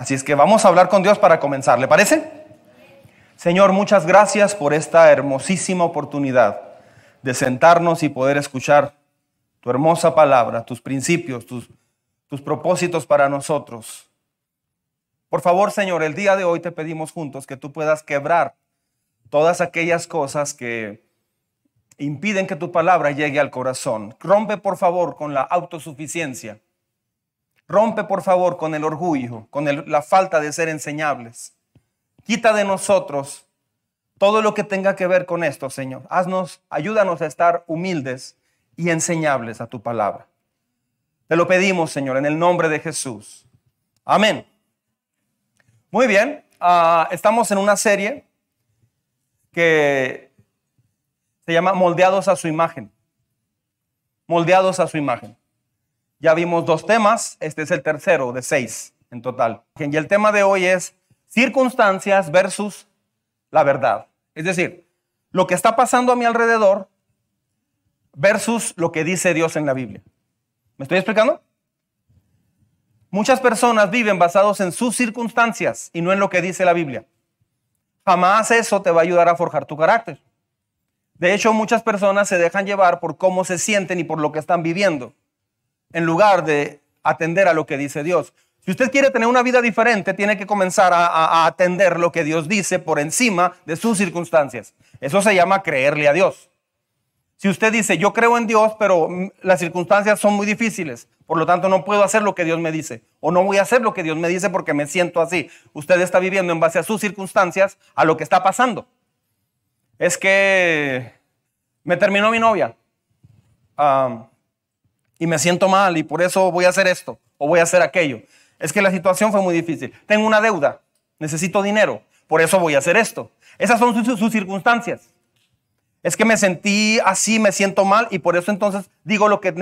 Así es que vamos a hablar con Dios para comenzar, ¿le parece? Señor, muchas gracias por esta hermosísima oportunidad de sentarnos y poder escuchar tu hermosa palabra, tus principios, tus, tus propósitos para nosotros. Por favor, Señor, el día de hoy te pedimos juntos que tú puedas quebrar todas aquellas cosas que impiden que tu palabra llegue al corazón. Rompe, por favor, con la autosuficiencia. Rompe, por favor, con el orgullo, con la falta de ser enseñables. Quita de nosotros todo lo que tenga que ver con esto, Señor. Haznos, ayúdanos a estar humildes y enseñables a tu palabra. Te lo pedimos, Señor, en el nombre de Jesús. Amén. Muy bien, ah, estamos en una serie que se llama Moldeados a su imagen. Moldeados a su imagen. Ya vimos dos temas, este es el tercero de seis en total. Y el tema de hoy es circunstancias versus la verdad. Es decir, lo que está pasando a mi alrededor versus lo que dice Dios en la Biblia. ¿Me estoy explicando? Muchas personas viven basados en sus circunstancias y no en lo que dice la Biblia. Jamás eso te va a ayudar a forjar tu carácter. De hecho, muchas personas se dejan llevar por cómo se sienten y por lo que están viviendo, en lugar de atender a lo que dice Dios. Si usted quiere tener una vida diferente, tiene que comenzar a, atender lo que Dios dice por encima de sus circunstancias. Eso se llama creerle a Dios. Si usted dice, yo creo en Dios, pero mm, las circunstancias son muy difíciles, por lo tanto no puedo hacer lo que Dios me dice, o no voy a hacer lo que Dios me dice porque me siento así. Usted está viviendo en base a sus circunstancias, a lo que está pasando. Es que me terminó mi novia y me siento mal y por eso voy a hacer esto o voy a hacer aquello. Es que la situación fue muy difícil. Tengo una deuda, necesito dinero, por eso voy a hacer esto. Esas son sus circunstancias. Es que me sentí así, me siento mal y por eso entonces digo lo que,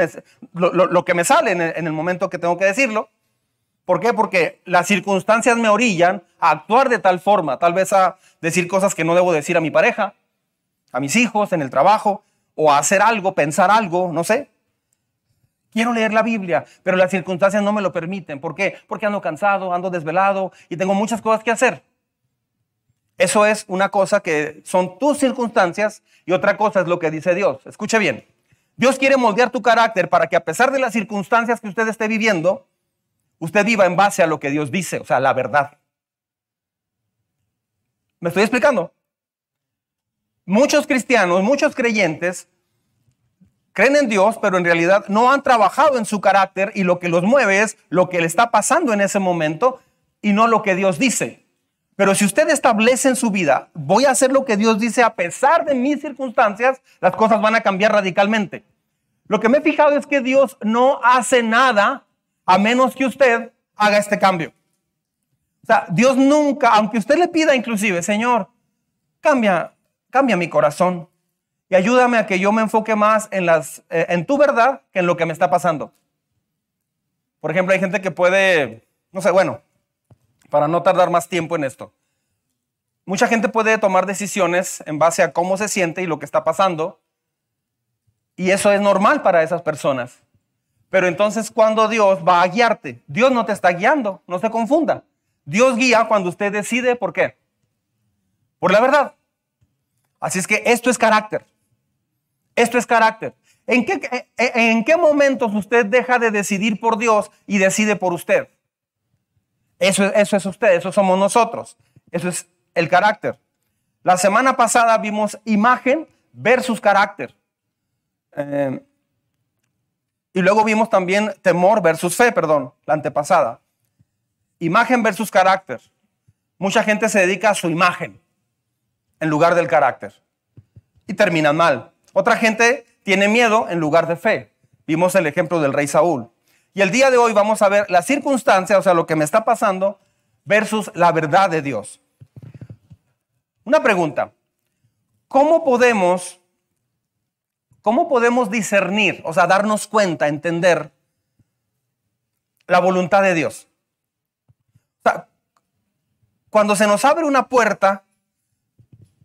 lo, que me sale en el, momento que tengo que decirlo. ¿Por qué? Porque las circunstancias me orillan a actuar de tal forma, tal vez a decir cosas que no debo decir a mi pareja, a mis hijos, en el trabajo, o a hacer algo, pensar algo, no sé. Quiero leer la Biblia, pero las circunstancias no me lo permiten. ¿Por qué? Porque ando cansado, ando desvelado y tengo muchas cosas que hacer. Eso es una cosa que son tus circunstancias y otra cosa es lo que dice Dios. Escuche bien. Dios quiere moldear tu carácter para que a pesar de las circunstancias que usted esté viviendo, usted viva en base a lo que Dios dice, o sea, la verdad. ¿Me estoy explicando? Muchos cristianos, muchos creyentes creen en Dios, pero en realidad no han trabajado en su carácter y lo que los mueve es lo que le está pasando en ese momento y no lo que Dios dice. Pero si usted establece en su vida, voy a hacer lo que Dios dice a pesar de mis circunstancias, las cosas van a cambiar radicalmente. Lo que me he fijado es que Dios no hace nada a menos que usted haga este cambio. O sea, Dios nunca, aunque usted le pida inclusive, Señor, cambia, cambia mi corazón y ayúdame a que yo me enfoque más eh, en tu verdad que en lo que me está pasando. Por ejemplo, hay gente que puede, no sé, bueno, para no tardar más tiempo en esto. Mucha gente puede tomar decisiones en base a cómo se siente y lo que está pasando. Y eso es normal para esas personas. Pero entonces cuando Dios va a guiarte, Dios no te está guiando, no se confunda. Dios guía cuando usted decide por qué. Por la verdad. Así es que esto es carácter. Esto es carácter. ¿En qué, en qué momentos usted deja de decidir por Dios y decide por usted? Eso, eso es usted, eso somos nosotros. Eso es el carácter. La semana pasada vimos imagen versus carácter. Eh, y luego vimos también temor versus fe, perdón, la antepasada. Imagen versus carácter. Mucha gente se dedica a su imagen en lugar del carácter. Y terminan mal. Otra gente tiene miedo en lugar de fe. Vimos el ejemplo del rey Saúl. Y el día de hoy vamos a ver la circunstancia, o sea, lo que me está pasando, versus la verdad de Dios. Una pregunta. ¿Cómo podemos, cómo podemos discernir, o sea, darnos cuenta, entender la voluntad de Dios? Cuando se nos abre una puerta,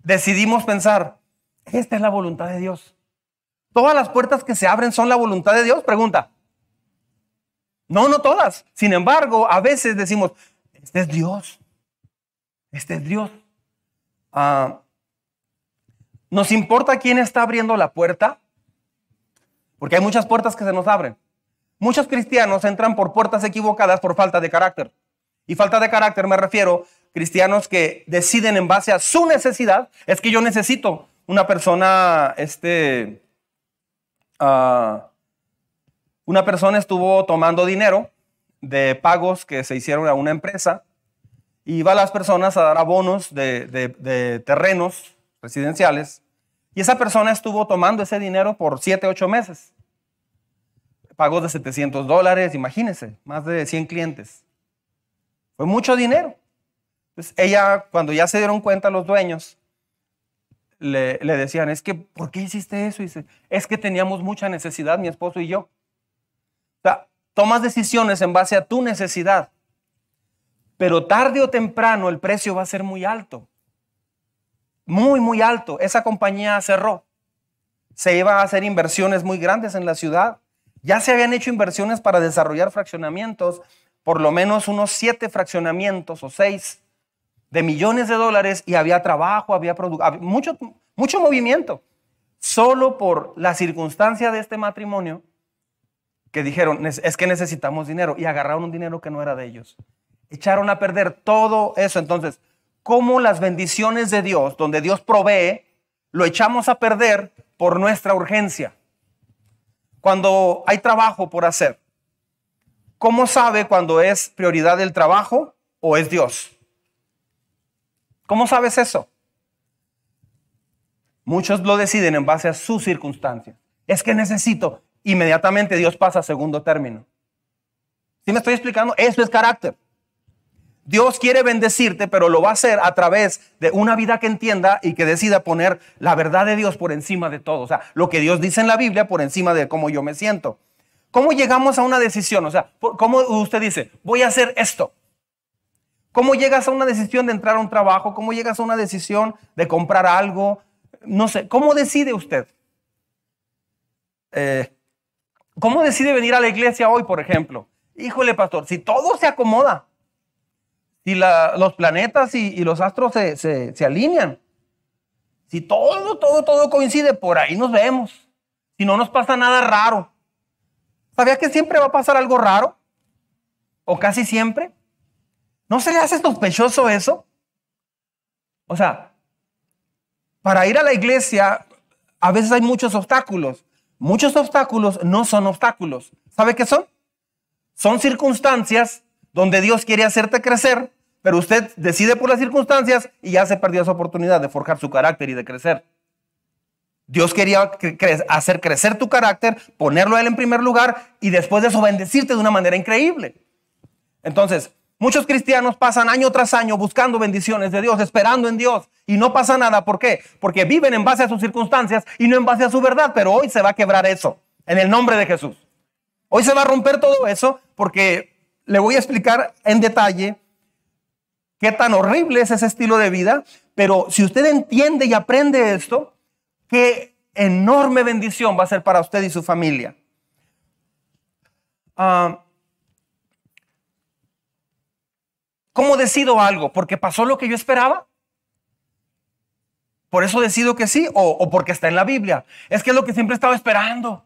decidimos pensar, esta es la voluntad de Dios. ¿Todas las puertas que se abren son la voluntad de Dios? Pregunta. No, no todas. Sin embargo, a veces decimos, este es Dios. Este es Dios. Ah, ¿Nos importa quién está abriendo la puerta? Porque hay muchas puertas que se nos abren. Muchos cristianos entran por puertas equivocadas por falta de carácter. Y falta de carácter me refiero cristianos que deciden en base a su necesidad. Es que yo necesito una persona, este, ah, una persona estuvo tomando dinero de pagos que se hicieron a una empresa y iba a las personas a dar abonos de, de terrenos residenciales y esa persona estuvo tomando ese dinero por 7, 8 meses. Pagos de 700 dólares, imagínense, más de 100 clientes. Fue mucho dinero. Entonces ella, cuando ya se dieron cuenta los dueños, le, decían, es que, ¿por qué hiciste eso? Dice, es que teníamos mucha necesidad, mi esposo y yo. O sea, tomas decisiones en base a tu necesidad, pero tarde o temprano el precio va a ser muy alto muy, muy alto. Esa compañía cerró. Se iba a hacer inversiones muy grandes en la ciudad. Ya se habían hecho inversiones para desarrollar fraccionamientos, por lo menos unos siete fraccionamientos o seis de millones de dólares y había trabajo, había, mucho, mucho movimiento. Solo por la circunstancia de este matrimonio que dijeron, es que necesitamos dinero y agarraron un dinero que no era de ellos. Echaron a perder todo eso. Entonces, cómo las bendiciones de Dios, donde Dios provee, lo echamos a perder por nuestra urgencia. Cuando hay trabajo por hacer, ¿cómo sabe cuando es prioridad el trabajo o es Dios? ¿Cómo sabes eso? Muchos lo deciden en base a sus circunstancias. Es que necesito. Inmediatamente Dios pasa a segundo término. ¿Sí me estoy explicando? Eso es carácter. Dios quiere bendecirte, pero lo va a hacer a través de una vida que entienda y que decida poner la verdad de Dios por encima de todo. O sea, lo que Dios dice en la Biblia por encima de cómo yo me siento. ¿Cómo llegamos a una decisión? O sea, ¿cómo usted dice, voy a hacer esto? ¿Cómo llegas a una decisión de entrar a un trabajo? ¿Cómo llegas a una decisión de comprar algo? No sé, ¿cómo decide usted? Eh, ¿Cómo decide venir a la iglesia hoy, por ejemplo? Híjole, pastor, si todo se acomoda, si los planetas y, los astros se, alinean, si todo, todo, todo coincide, por ahí nos vemos. Si no nos pasa nada raro. ¿Sabía que siempre va a pasar algo raro? ¿O casi siempre? ¿No se le hace sospechoso eso? O sea, para ir a la iglesia a veces hay muchos obstáculos. Muchos obstáculos no son obstáculos. ¿Sabe qué son? Son circunstancias donde Dios quiere hacerte crecer, pero usted decide por las circunstancias y ya se perdió esa oportunidad de forjar su carácter y de crecer. Dios quería hacer crecer tu carácter, ponerlo a Él en primer lugar y después de eso bendecirte de una manera increíble. Entonces, muchos cristianos pasan año tras año buscando bendiciones de Dios, esperando en Dios y no pasa nada. ¿Por qué? Porque viven en base a sus circunstancias y no en base a su verdad, pero hoy se va a quebrar eso en el nombre de Jesús. Hoy se va a romper todo eso porque le voy a explicar en detalle qué tan horrible es ese estilo de vida, pero si usted entiende y aprende esto, qué enorme bendición va a ser para usted y su familia. Ah, ¿Cómo decido algo? ¿Porque pasó lo que yo esperaba? ¿Por eso decido que sí? ¿O, o porque está en la Biblia? Es que es lo que siempre he estado esperando.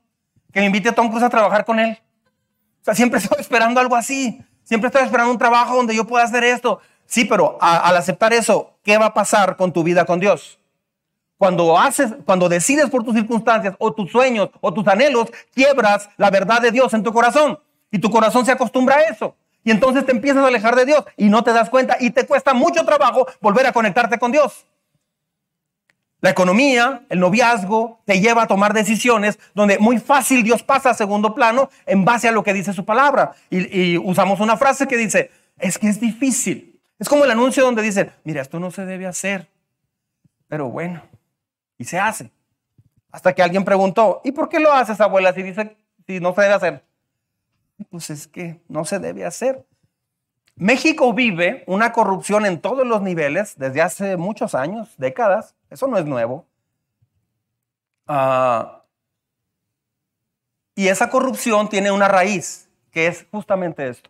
Que me invite a Tom Cruise a trabajar con él siempre estoy esperando algo así. Siempre estoy esperando un trabajo donde yo pueda hacer esto. Sí, pero al aceptar eso, ¿qué va a pasar con tu vida con Dios? Cuando haces, cuando decides por tus circunstancias o tus sueños o tus anhelos, quiebras la verdad de Dios en tu corazón y tu corazón se acostumbra a eso. Y entonces te empiezas a alejar de Dios y no te das cuenta y te cuesta mucho trabajo volver a conectarte con Dios. La economía, el noviazgo, te lleva a tomar decisiones donde muy fácil Dios pasa a segundo plano en base a lo que dice su palabra. Y, usamos una frase que dice, es que es difícil. Es como el anuncio donde dice, mira, esto no se debe hacer. Pero bueno, y se hace. Hasta que alguien preguntó, ¿y por qué lo haces, abuela, si dice, si no se debe hacer? Pues es que no se debe hacer. México vive una corrupción en todos los niveles desde hace muchos años, décadas. Eso no es nuevo. Ah, y esa corrupción tiene una raíz, que es justamente esto.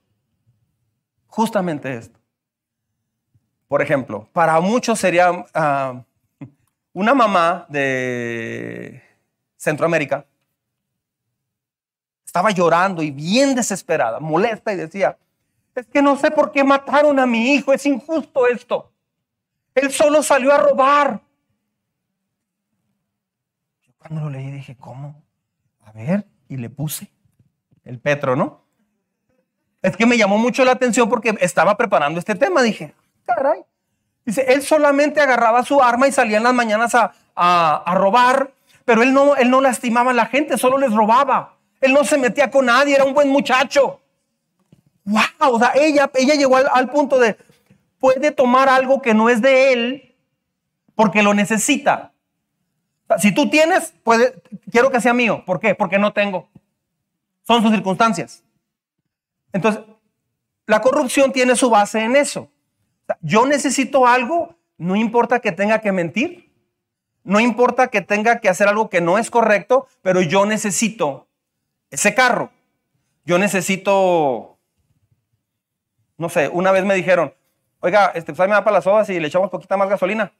Justamente esto. Por ejemplo, para muchos sería ah, una mamá de Centroamérica. Estaba llorando y bien desesperada, molesta y decía, es que no sé por qué mataron a mi hijo, es injusto esto. Él solo salió a robar. Yo cuando lo leí dije, ¿cómo? A ver, y le puse el Petro, ¿no? Es que me llamó mucho la atención porque estaba preparando este tema. Dije, caray. Dice, él solamente agarraba su arma y salía en las mañanas a, robar, pero él no, él no lastimaba a la gente, solo les robaba. Él no se metía con nadie, era un buen muchacho. Wow, o sea, ella, ella llegó al, punto de, puede tomar algo que no es de él porque lo necesita. si tú tienes, quiero que sea mío. ¿Por qué? Porque no tengo. Son sus circunstancias. Entonces, la corrupción tiene su base en eso. Yo necesito algo, no importa que tenga que mentir, no importa que tenga que hacer algo que no es correcto, pero yo necesito ese carro. Yo necesito, no sé, una vez me dijeron, oiga, este, pues me da para las sodas y le echamos poquita más gasolina.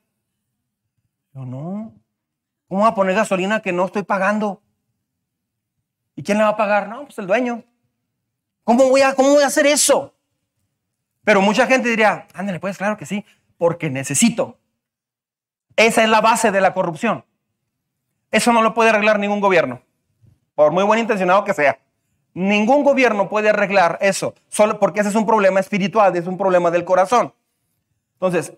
Yo no, ¿cómo va a poner gasolina que no estoy pagando? ¿Y quién le va a pagar? No, pues el dueño. ¿Cómo voy a, cómo voy a hacer eso? Pero mucha gente diría, ándale, pues claro que sí, porque necesito. Esa es la base de la corrupción. Eso no lo puede arreglar ningún gobierno, por muy buen intencionado que sea. Ningún gobierno puede arreglar eso, solo porque ese es un problema espiritual, es un problema del corazón. Entonces,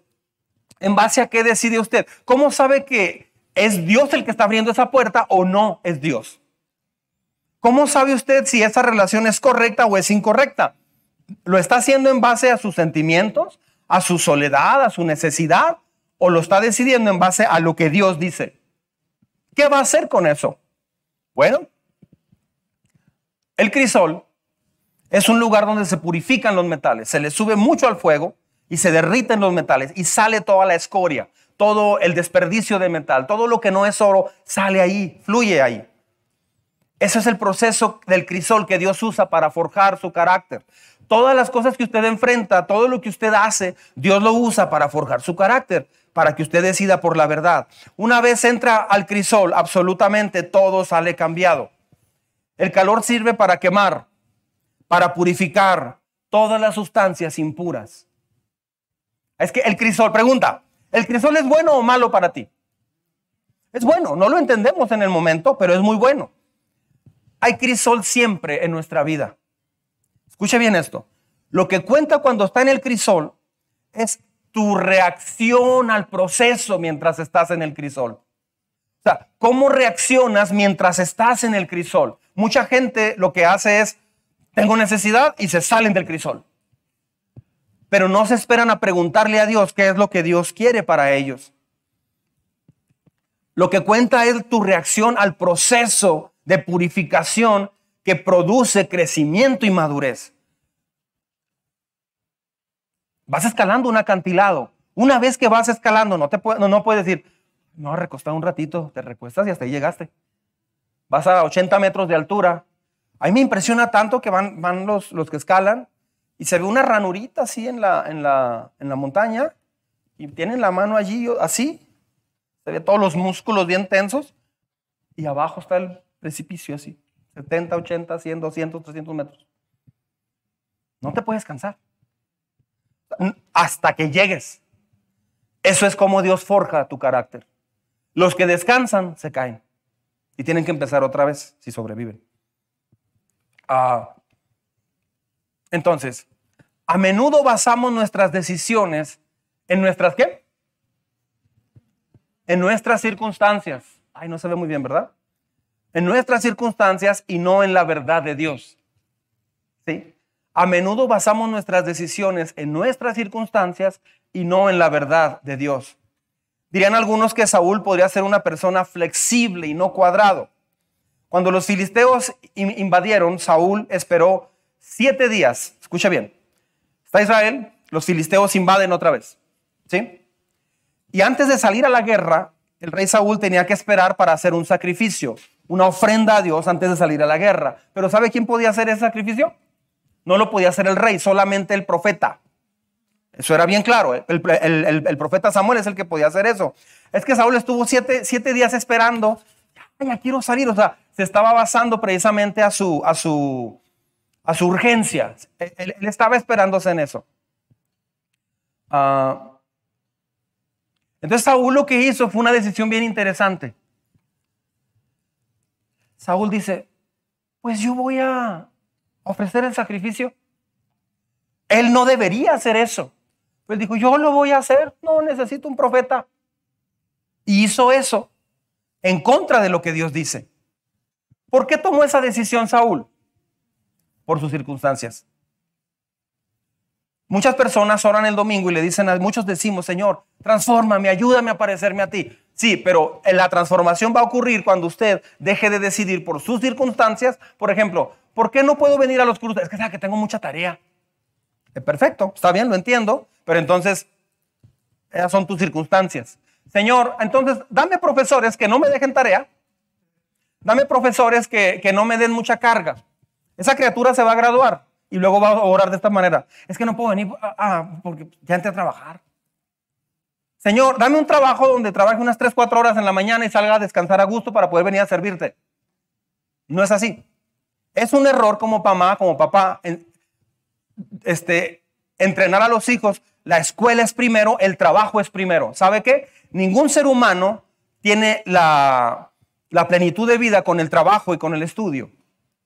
¿en base a qué decide usted? ¿Cómo sabe que es Dios el que está abriendo esa puerta o no es Dios? ¿Cómo sabe usted si esa relación es correcta o es incorrecta? ¿Lo está haciendo en base a sus sentimientos, a su soledad, a su necesidad? ¿O lo está decidiendo en base a lo que Dios dice? ¿Qué va a hacer con eso? Bueno, el crisol es un lugar donde se purifican los metales, se le sube mucho al fuego y se derriten los metales y sale toda la escoria, todo el desperdicio de metal, todo lo que no es oro sale ahí, fluye ahí. Ese es el proceso del crisol que Dios usa para forjar su carácter. Todas las cosas que usted enfrenta, todo lo que usted hace, Dios lo usa para forjar su carácter, para que usted decida por la verdad. Una vez entra al crisol, absolutamente todo sale cambiado. El calor sirve para quemar, para purificar todas las sustancias impuras. Es que el crisol, pregunta, ¿el crisol es bueno o malo para ti? Es bueno, no lo entendemos en el momento, pero es muy bueno. Hay crisol siempre en nuestra vida. Escuche bien esto. Lo que cuenta cuando está en el crisol es tu reacción al proceso mientras estás en el crisol. O sea, ¿cómo reaccionas mientras estás en el crisol? Mucha gente lo que hace es, tengo necesidad y se salen del crisol. Pero no se esperan a preguntarle a Dios qué es lo que Dios quiere para ellos. Lo que cuenta es tu reacción al proceso de purificación que produce crecimiento y madurez. Vas escalando un acantilado. Una vez que vas escalando, no, te no, no puedes decir, no, recostar un ratito, te recuestas y hasta ahí llegaste. Vas a 80 metros de altura. A mí me impresiona tanto que van, van los, los que escalan y se ve una ranurita así en la, en, la, en la montaña y tienen la mano allí así. Se ve todos los músculos bien tensos y abajo está el precipicio así. 70, 80, 100, 200, 300 metros. No te puedes cansar. Hasta que llegues. Eso es como Dios forja tu carácter. Los que descansan se caen y tienen que empezar otra vez si sobreviven. Ah, entonces, a menudo basamos nuestras decisiones en nuestras qué? En nuestras circunstancias. Ay, no se ve muy bien, ¿verdad? en nuestras circunstancias y no en la verdad de Dios. ¿Sí? A menudo basamos nuestras decisiones en nuestras circunstancias y no en la verdad de Dios. Dirían algunos que Saúl podría ser una persona flexible y no cuadrado. Cuando los filisteos invadieron, Saúl esperó siete días. Escucha bien. Está Israel, los filisteos invaden otra vez. ¿Sí? Y antes de salir a la guerra, el rey Saúl tenía que esperar para hacer un sacrificio una ofrenda a Dios antes de salir a la guerra. Pero ¿sabe quién podía hacer ese sacrificio? No lo podía hacer el rey, solamente el profeta. Eso era bien claro. El, profeta Samuel es el que podía hacer eso. Es que Saúl estuvo siete, días esperando. Ya, quiero salir. O sea, se estaba basando precisamente a su, a su, a su urgencia. Él, estaba esperándose en eso. Ah, entonces Saúl lo que hizo fue una decisión bien interesante. Saúl dice, pues yo voy a ofrecer el sacrificio. Él no debería hacer eso. Pues dijo, yo lo voy a hacer, no necesito un profeta. Y hizo eso en contra de lo que Dios dice. ¿Por qué tomó esa decisión Saúl? Por sus circunstancias. Muchas personas oran el domingo y le dicen, a muchos decimos, Señor, transfórmame, ayúdame a parecerme a ti. Sí, pero la transformación va a ocurrir cuando usted deje de decidir por sus circunstancias. Por ejemplo, ¿por qué no puedo venir a los cursos? Es que sabe que tengo mucha tarea. Eh, perfecto, está bien, lo entiendo, pero entonces esas son tus circunstancias. Señor, entonces dame profesores que no me dejen tarea. Dame profesores que, que no me den mucha carga. Esa criatura se va a graduar y luego va a orar de esta manera. Es que no puedo venir ah, ah, porque ya entré a trabajar. Señor, dame un trabajo donde trabaje unas 3, 4 horas en la mañana y salga a descansar a gusto para poder venir a servirte. No es así. Es un error como mamá, como papá, este, entrenar a los hijos. La escuela es primero, el trabajo es primero. ¿Sabe qué? Ningún ser humano tiene la, la plenitud de vida con el trabajo y con el estudio.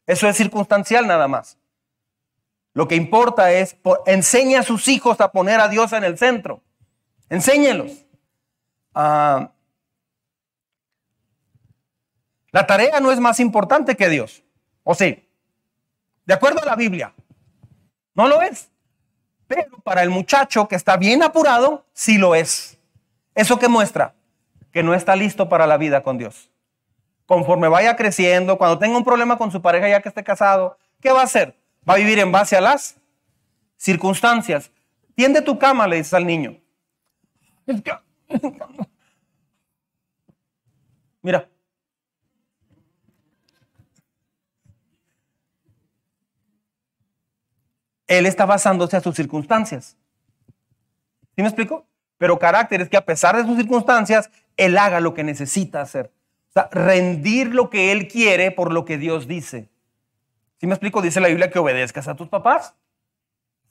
Eso es circunstancial nada más. Lo que importa es, enseña a sus hijos a poner a Dios en el centro. Enséñelos. Ah, la tarea no es más importante que Dios. ¿O sí? De acuerdo a la Biblia. No lo es. Pero para el muchacho que está bien apurado, sí lo es. ¿Eso que muestra? Que no está listo para la vida con Dios. Conforme vaya creciendo, cuando tenga un problema con su pareja ya que esté casado, ¿qué va a hacer? Va a vivir en base a las circunstancias. Tiende tu cama, le dices al niño. Mira. Él está basándose a sus circunstancias. ¿Sí me explico? Pero carácter es que a pesar de sus circunstancias, él haga lo que necesita hacer. O sea, rendir lo que él quiere por lo que Dios dice. ¿Sí me explico? Dice la Biblia que obedezcas a tus papás.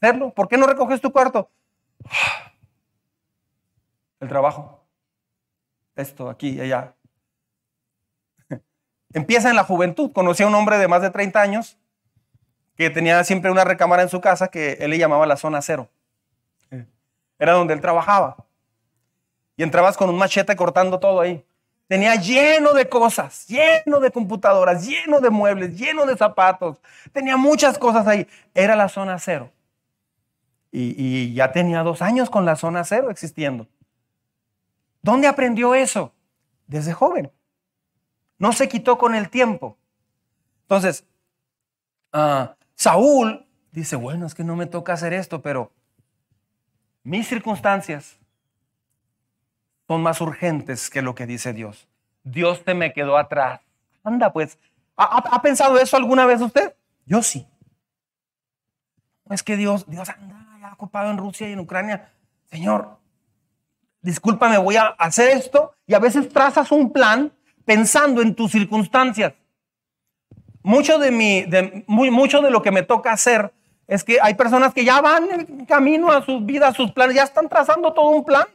Hacerlo. ¿Por qué no recoges tu cuarto? El trabajo. Esto, aquí allá. Empieza en la juventud. Conocí a un hombre de más de 30 años que tenía siempre una recámara en su casa que él le llamaba la zona cero. Era donde él trabajaba. Y entrabas con un machete cortando todo ahí. Tenía lleno de cosas, lleno de computadoras, lleno de muebles, lleno de zapatos. Tenía muchas cosas ahí. Era la zona cero. Y, ya tenía dos años con la zona cero existiendo. ¿Dónde aprendió eso? Desde joven. No se quitó con el tiempo. Entonces, ah, Saúl dice, bueno, es que no me toca hacer esto, pero mis circunstancias son más urgentes que lo que dice Dios. Dios te me quedó atrás. Anda, pues, ¿ha, pensado eso alguna vez usted? Yo sí. Es que Dios, Dios anda ya ocupado en Rusia y en Ucrania. Señor, discúlpame, voy a hacer esto. Y a veces trazas un plan pensando en tus circunstancias. Mucho de, mi, de, muy, mucho de lo que me toca hacer es que hay personas que ya van en camino a sus vidas, a sus planes, ya están trazando todo un plan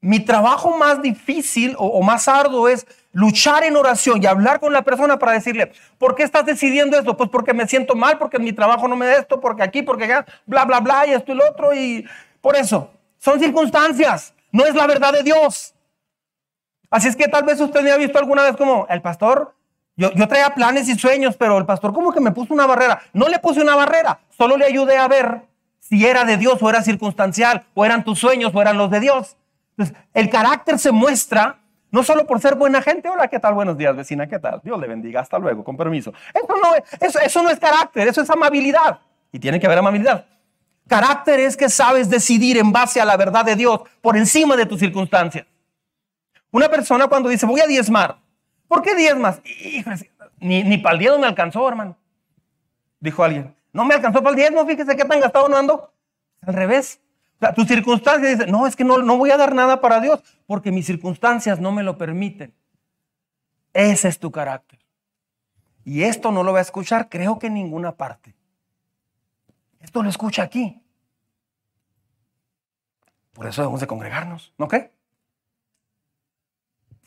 mi trabajo más difícil o, más arduo es luchar en oración y hablar con la persona para decirle, ¿por qué estás decidiendo esto? Pues porque me siento mal, porque mi trabajo no me da esto, porque aquí, porque acá, bla, bla, bla, y esto y lo otro, y por eso. Son circunstancias, no es la verdad de Dios. Así es que tal vez usted me ha visto alguna vez como, el pastor, yo, traía planes y sueños, pero el pastor como que me puso una barrera. No le puse una barrera, solo le ayudé a ver si era de Dios o era circunstancial, o eran tus sueños o eran los de Dios. Entonces, el carácter se muestra no solo por ser buena gente. Hola, ¿qué tal? Buenos días, vecina, ¿qué tal? Dios le bendiga, hasta luego, con permiso. Eso no, es, eso, no es carácter, eso es amabilidad. Y tiene que haber amabilidad. Carácter es que sabes decidir en base a la verdad de Dios por encima de tus circunstancias. Una persona cuando dice, voy a diezmar, ¿por qué diezmas? ni, ni para el diezmo me alcanzó, hermano. Dijo alguien, no me alcanzó para el diezmo, fíjese qué tan gastado no ando. Al revés, sea, tus circunstancias dicen, no, es que no, no voy a dar nada para Dios porque mis circunstancias no me lo permiten. Ese es tu carácter. Y esto no lo va a escuchar, creo que en ninguna parte. Esto lo escucha aquí. Por eso debemos de congregarnos, ¿no cree?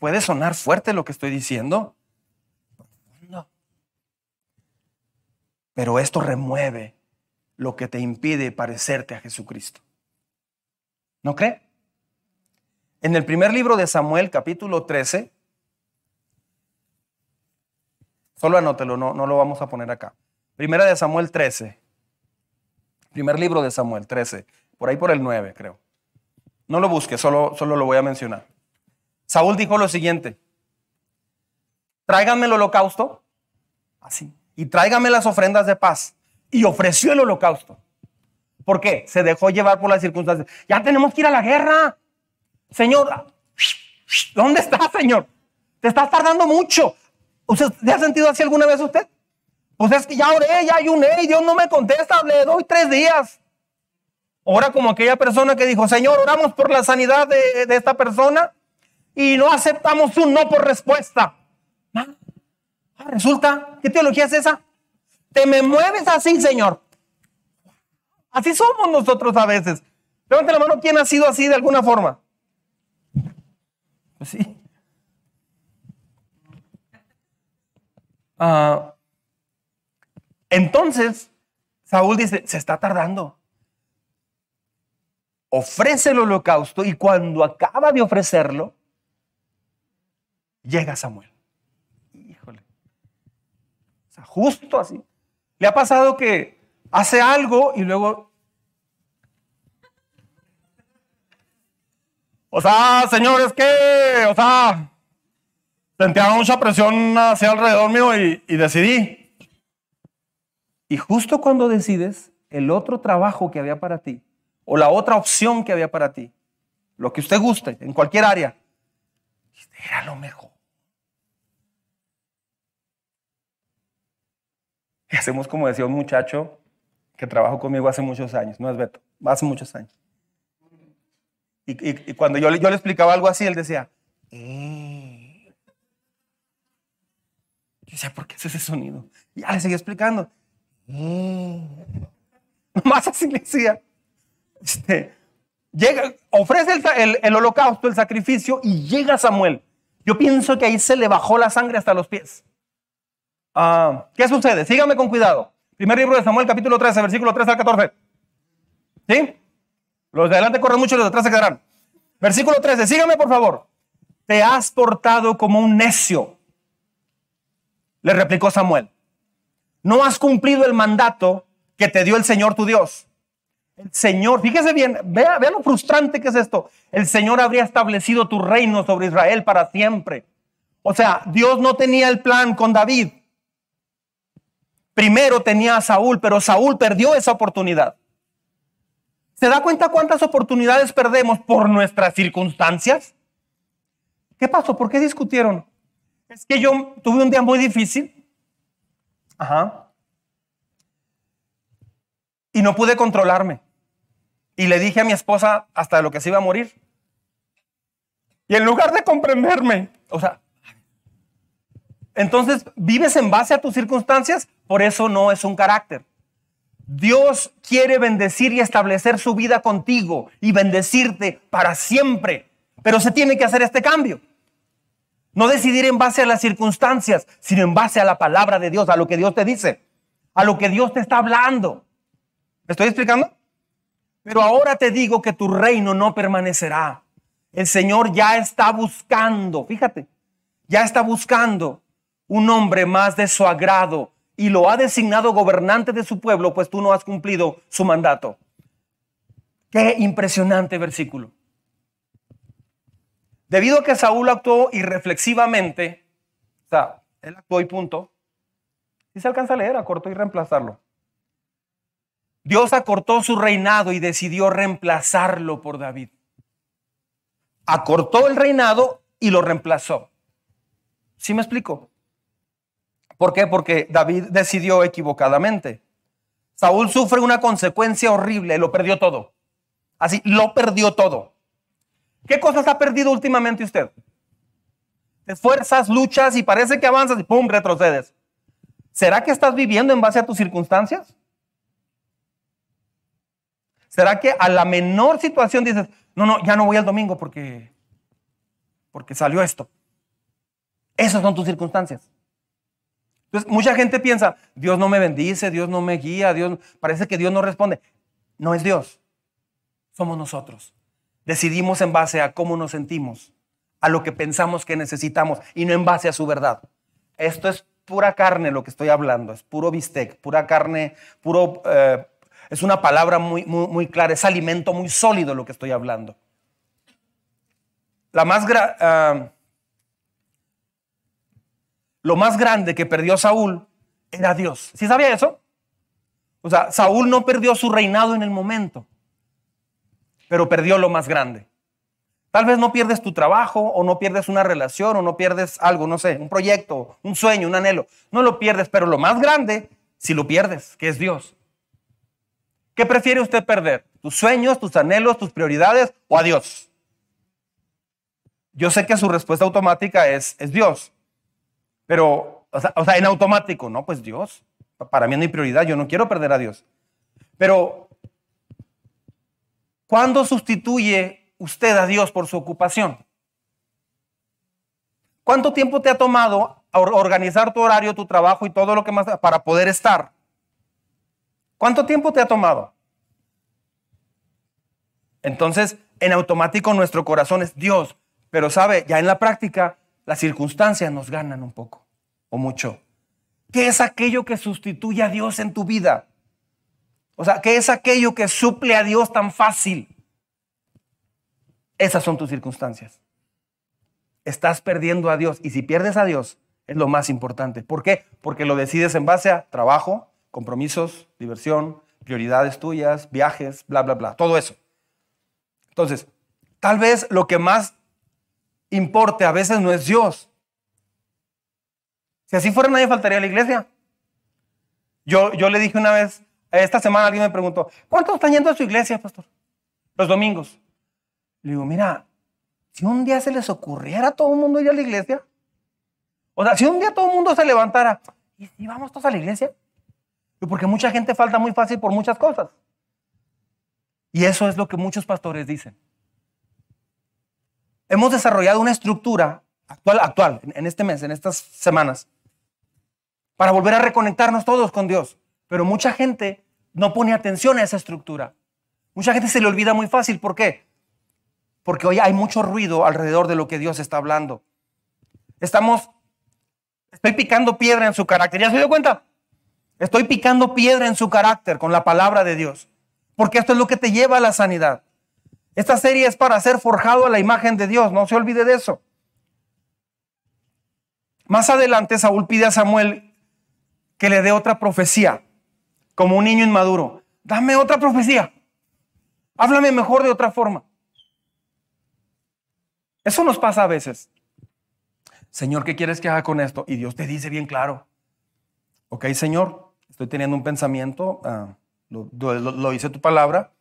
Puede sonar fuerte lo que estoy diciendo. Pero esto remueve lo que te impide parecerte a Jesucristo. ¿No cree? En el primer libro de Samuel, capítulo 13, solo anótelo, no, no lo vamos a poner acá. Primera de Samuel 13. Primer libro de Samuel 13, por ahí por el 9, creo. No lo busque, solo, solo lo voy a mencionar. Saúl dijo lo siguiente: tráiganme el holocausto, así, y tráiganme las ofrendas de paz. Y ofreció el holocausto. ¿Por qué? Se dejó llevar por las circunstancias. Ya tenemos que ir a la guerra. Señor, ¿dónde está, Señor? Te estás tardando mucho. ¿Usted ha sentido así alguna vez usted? Pues es que ya oré, ya ayuné y Dios no me contesta. Le doy tres días. Ora como aquella persona que dijo, Señor, oramos por la sanidad de esta persona y no aceptamos un no por respuesta. Ah, resulta, ¿qué teología es esa? Te me mueves así, Señor. Así somos nosotros a veces. Levante la mano, ¿quién ha sido así de alguna forma? Pues sí. Ah, entonces, Saúl dice, se está tardando. Ofrece el holocausto y cuando acaba de ofrecerlo, llega Samuel. Híjole. O sea, justo así. ¿Le ha pasado que hace algo y luego... O sea, señores, que, o sea, sentía mucha presión hacia alrededor mío y, y decidí. Y justo cuando decides, el otro trabajo que había para ti, o la otra opción que había para ti, lo que usted guste, en cualquier área, era lo mejor. Hacemos como decía un muchacho que trabajó conmigo hace muchos años, no es Beto, hace muchos años. Y, cuando yo, le explicaba algo así, él decía, eh". Yo decía, ¿por qué es ese sonido? Y ya le seguía explicando. Eh". Más así le decía. Este, llega, ofrece el holocausto, el sacrificio, y llega Samuel. Yo pienso que ahí se le bajó la sangre hasta los pies. Ah, ¿Qué sucede? Síganme con cuidado. Primer libro de Samuel, capítulo 13, versículo 3 al 14. ¿Sí? Los de adelante corren mucho, los de atrás se quedarán. Versículo 13, síganme por favor. Te has portado como un necio, le replicó Samuel. No has cumplido el mandato que te dio el Señor tu Dios. El Señor, fíjese bien, vea, vea lo frustrante que es esto. El Señor habría establecido tu reino sobre Israel para siempre. O sea, Dios no tenía el plan con David. Primero tenía a Saúl, pero Saúl perdió esa oportunidad. ¿Se da cuenta cuántas oportunidades perdemos por nuestras circunstancias? ¿Qué pasó? ¿Por qué discutieron? Es que yo tuve un día muy difícil. Ajá. Y no pude controlarme. Y le dije a mi esposa hasta lo que se iba a morir. Y en lugar de comprenderme, o sea, entonces vives en base a tus circunstancias, por eso no es un carácter. Dios quiere bendecir y establecer su vida contigo y bendecirte para siempre, pero se tiene que hacer este cambio. No decidir en base a las circunstancias, sino en base a la palabra de Dios, a lo que Dios te dice, a lo que Dios te está hablando. ¿Me estoy explicando? Pero ahora te digo que tu reino no permanecerá. El Señor ya está buscando, fíjate, ya está buscando un hombre más de su agrado y lo ha designado gobernante de su pueblo, pues tú no has cumplido su mandato. Qué impresionante versículo. Debido a que Saúl actuó irreflexivamente, o sea, él actuó y punto, y se alcanza a leer, acortó y reemplazarlo. Dios acortó su reinado y decidió reemplazarlo por David. Acortó el reinado y lo reemplazó. ¿Sí me explico? ¿Por qué? Porque David decidió equivocadamente. Saúl sufre una consecuencia horrible, lo perdió todo. Así, lo perdió todo. ¿Qué cosas ha perdido últimamente usted? Esfuerzas, luchas y parece que avanzas y ¡pum! retrocedes. ¿Será que estás viviendo en base a tus circunstancias? ¿Será que a la menor situación dices, no, no, ya no voy al domingo porque, porque salió esto? Esas son tus circunstancias. Entonces, mucha gente piensa, Dios no me bendice, Dios no me guía, Dios, parece que Dios no responde. No es Dios, somos nosotros. Decidimos en base a cómo nos sentimos, a lo que pensamos que necesitamos y no en base a su verdad. Esto es pura carne lo que estoy hablando, es puro bistec, pura carne, puro, eh, es una palabra muy, muy, muy, clara, es alimento muy sólido lo que estoy hablando. La más uh, lo más grande que perdió Saúl era Dios. ¿Sí sabía eso? O sea, Saúl no perdió su reinado en el momento, pero perdió lo más grande. Tal vez no pierdes tu trabajo o no pierdes una relación o no pierdes algo, no sé, un proyecto, un sueño, un anhelo. No lo pierdes, pero lo más grande, si lo pierdes, que es Dios. ¿Qué prefiere usted perder? ¿Tus sueños, tus anhelos, tus prioridades o a Dios? Yo sé que su respuesta automática es, es Dios. Pero, o sea, en automático, no, pues Dios. Para mí no hay prioridad, yo no quiero perder a Dios. Pero, ¿cuándo sustituye usted a Dios por su ocupación? ¿Cuánto tiempo te ha tomado organizar tu horario, tu trabajo y todo lo que más para poder estar? ¿Cuánto tiempo te ha tomado? Entonces, en automático nuestro corazón es Dios, pero sabe, ya en la práctica las circunstancias nos ganan un poco o mucho. ¿Qué es aquello que sustituye a Dios en tu vida? O sea, ¿qué es aquello que suple a Dios tan fácil? Esas son tus circunstancias. Estás perdiendo a Dios y si pierdes a Dios es lo más importante. ¿Por qué? Porque lo decides en base a trabajo, compromisos, diversión, prioridades tuyas, viajes, bla, bla, bla, todo eso. Entonces, tal vez lo que más importe a veces no es Dios. Si así fuera, nadie faltaría a la iglesia. Yo, yo le dije una vez, esta semana alguien me preguntó, ¿cuántos están yendo a su iglesia, pastor? Los domingos. Le digo, mira, si un día se les ocurriera a todo el mundo ir a la iglesia, o sea, si un día todo el mundo se levantara, ¿y si vamos todos a la iglesia? Porque mucha gente falta muy fácil por muchas cosas. Y eso es lo que muchos pastores dicen hemos desarrollado una estructura actual, actual, en este mes, en estas semanas, para volver a reconectarnos todos con Dios. Pero mucha gente no pone atención a esa estructura. Mucha gente se le olvida muy fácil. ¿Por qué? Porque hoy hay mucho ruido alrededor de lo que Dios está hablando. Estamos, estoy picando piedra en su carácter. ¿Ya se dio cuenta? Estoy picando piedra en su carácter con la palabra de Dios. Porque esto es lo que te lleva a la sanidad. Esta serie es para ser forjado a la imagen de Dios, no se olvide de eso. Más adelante Saúl pide a Samuel que le dé otra profecía, como un niño inmaduro. Dame otra profecía. Háblame mejor de otra forma. Eso nos pasa a veces. Señor, ¿qué quieres que haga con esto? Y Dios te dice bien claro. Ok, Señor, estoy teniendo un pensamiento, ah, lo, lo dice tu palabra,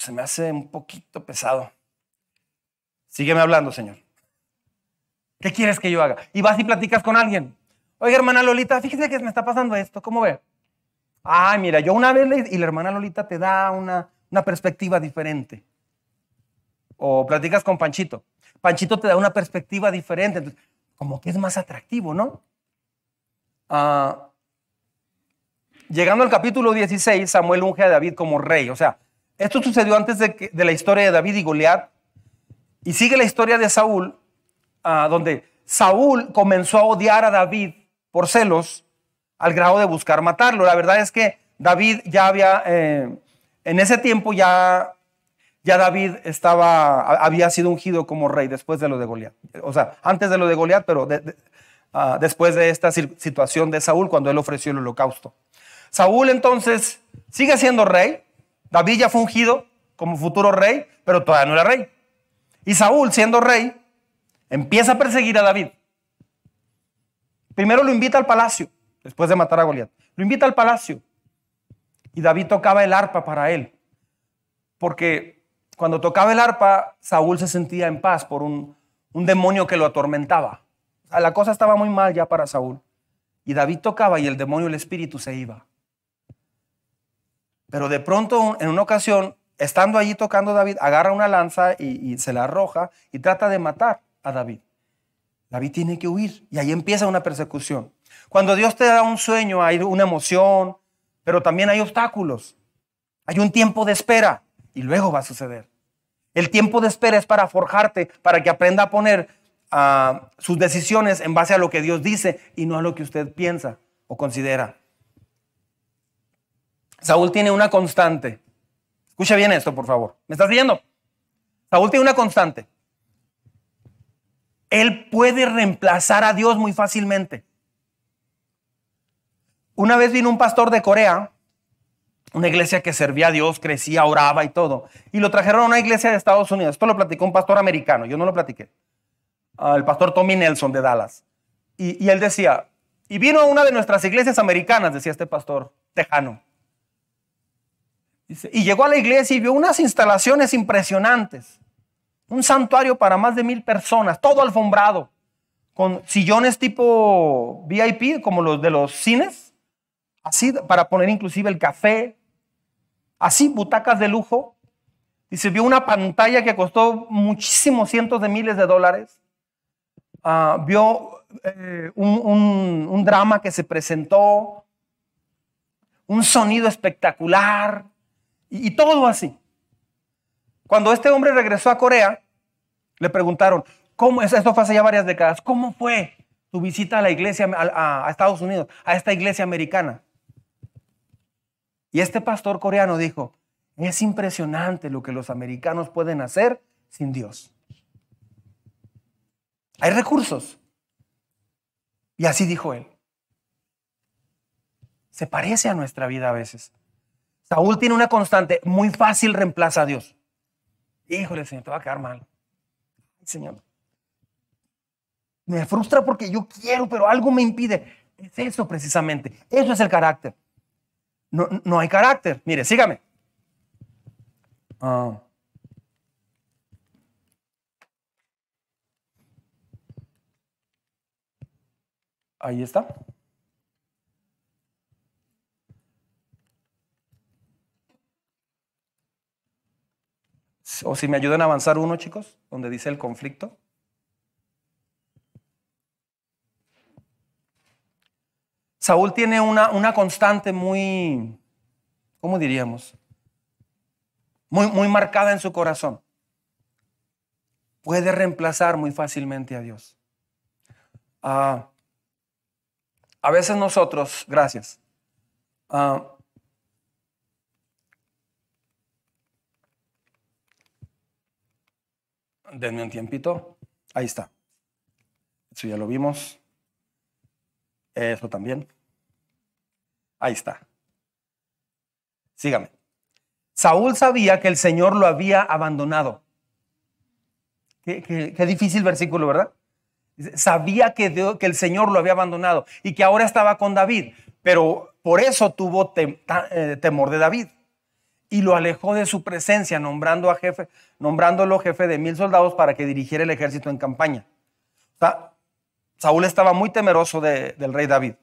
se me hace un poquito pesado. Sígueme hablando, Señor. ¿Qué quieres que yo haga? Y vas y platicas con alguien. Oiga, hermana Lolita, fíjese que me está pasando esto. ¿Cómo ve? Ay, mira, yo una vez le... Y la hermana Lolita te da una, perspectiva diferente. O platicas con Panchito. Panchito te da una perspectiva diferente. Entonces, como que es más atractivo, ¿no? Ah, llegando al capítulo 16, Samuel unge a David como rey. O sea, esto sucedió antes de, la historia de David y Goliat. Y sigue la historia de Saúl, ah, donde Saúl comenzó a odiar a David por celos al grado de buscar matarlo. La verdad es que David ya había, eh, en ese tiempo ya, ya David estaba, había sido ungido como rey después de lo de Goliat. O sea, antes de lo de Goliat, pero ah, después de esta situación de Saúl cuando él ofreció el holocausto. Saúl entonces sigue siendo rey, David ya fue ungido como futuro rey, pero todavía no era rey. Y Saúl, siendo rey, empieza a perseguir a David. Primero lo invita al palacio, después de matar a Goliat. Lo invita al palacio. Y David tocaba el arpa para él. porque cuando tocaba el arpa, Saúl se sentía en paz por un, un demonio que lo atormentaba. la cosa estaba muy mal ya para Saúl. Y David tocaba y el demonio, el espíritu se iba. Pero de pronto, en una ocasión, estando allí tocando David, agarra una lanza y, se la arroja y trata de matar a David. David tiene que huir y ahí empieza una persecución. Cuando Dios te da un sueño, hay una emoción, pero también hay obstáculos. Hay un tiempo de espera y luego va a suceder. El tiempo de espera es para forjarte, para que aprenda a poner ah, sus decisiones en base a lo que Dios dice y no a lo que usted piensa o considera. Saúl tiene una constante. Escucha bien esto, por favor. ¿Me estás siguiendo? Saúl tiene una constante. Él puede reemplazar a Dios muy fácilmente. Una vez vino un pastor de Corea, una iglesia que servía a Dios, crecía, oraba y todo, y lo trajeron a una iglesia de Estados Unidos. Esto lo platicó un pastor americano, yo no lo platiqué. el pastor Tommy Nelson de Dallas. Y él decía, y vino a una de nuestras iglesias americanas, decía este pastor tejano y llegó a la iglesia y vio unas instalaciones impresionantes. Un santuario para más de mil personas, todo alfombrado, con sillones tipo VIP, como los de los cines, así para poner inclusive el café, así butacas de lujo. Y se vio una pantalla que costó muchísimos cientos de miles de dólares. Ah, vio eh, un drama que se presentó, un sonido espectacular, y, todo así. Cuando este hombre regresó a Corea, le preguntaron, ¿cómo es? Esto fue hace ya varias décadas. ¿Cómo fue tu visita a la iglesia, a Estados Unidos, a esta iglesia americana? Y este pastor coreano dijo, es impresionante lo que los americanos pueden hacer sin Dios. Hay recursos. Y así dijo él. Se parece a nuestra vida a veces. Saúl tiene una constante, muy fácil reemplaza a Dios. Híjole, Señor, te va a quedar mal. Señor. Me frustra porque yo quiero, pero algo me impide. Es eso precisamente. Eso es el carácter. No, no hay carácter. Mire, sígame. Ah. Ahí está. O si me ayudan a avanzar uno, chicos, donde dice el conflicto. Saúl tiene una, una constante muy, ¿cómo diríamos? Muy, muy marcada en su corazón. Puede reemplazar muy fácilmente a Dios. Ah, a veces nosotros, gracias, uh, Denme un tiempito. Ahí está. Eso ya lo vimos. Eso también. Ahí está. Sígame. Saúl sabía que el Señor lo había abandonado. Qué, difícil versículo, ¿verdad? Sabía que, el Señor lo había abandonado y que ahora estaba con David, pero por eso tuvo eh, temor de David y lo alejó de su presencia, nombrando a jefe, nombrándolo jefe de mil soldados para que dirigiera el ejército en campaña. Saúl estaba muy temeroso del rey David.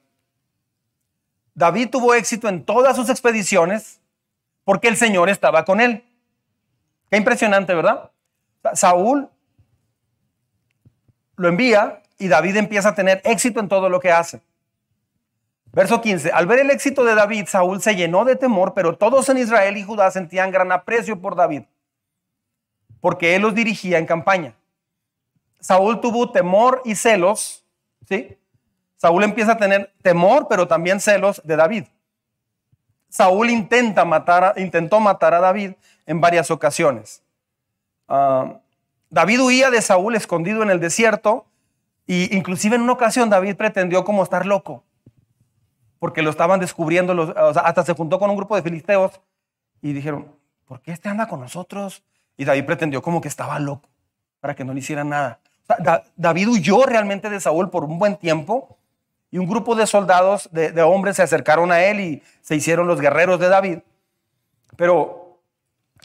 David tuvo éxito en todas sus expediciones porque el Señor estaba con él. Qué impresionante, ¿verdad? Saúl lo envía y David empieza a tener éxito en todo lo que hace. Verso 15. Al ver el éxito de David, Saúl se llenó de temor, pero todos en Israel y Judá sentían gran aprecio por David, porque él los dirigía en campaña. Saúl tuvo temor y celos, ¿sí? Saúl empieza a tener temor, pero también celos de David. Saúl intenta matar intentó matar a David en varias ocasiones. Ah, David huía de Saúl escondido en el desierto e inclusive en una ocasión David pretendió como estar loco porque lo estaban descubriendo, los, hasta se juntó con un grupo de filisteos y dijeron, ¿por qué este anda con nosotros? Y David pretendió como que estaba loco para que no le hicieran nada. David huyó realmente de Saúl por un buen tiempo y un grupo de soldados, de, hombres, se acercaron a él y se hicieron los guerreros de David. Pero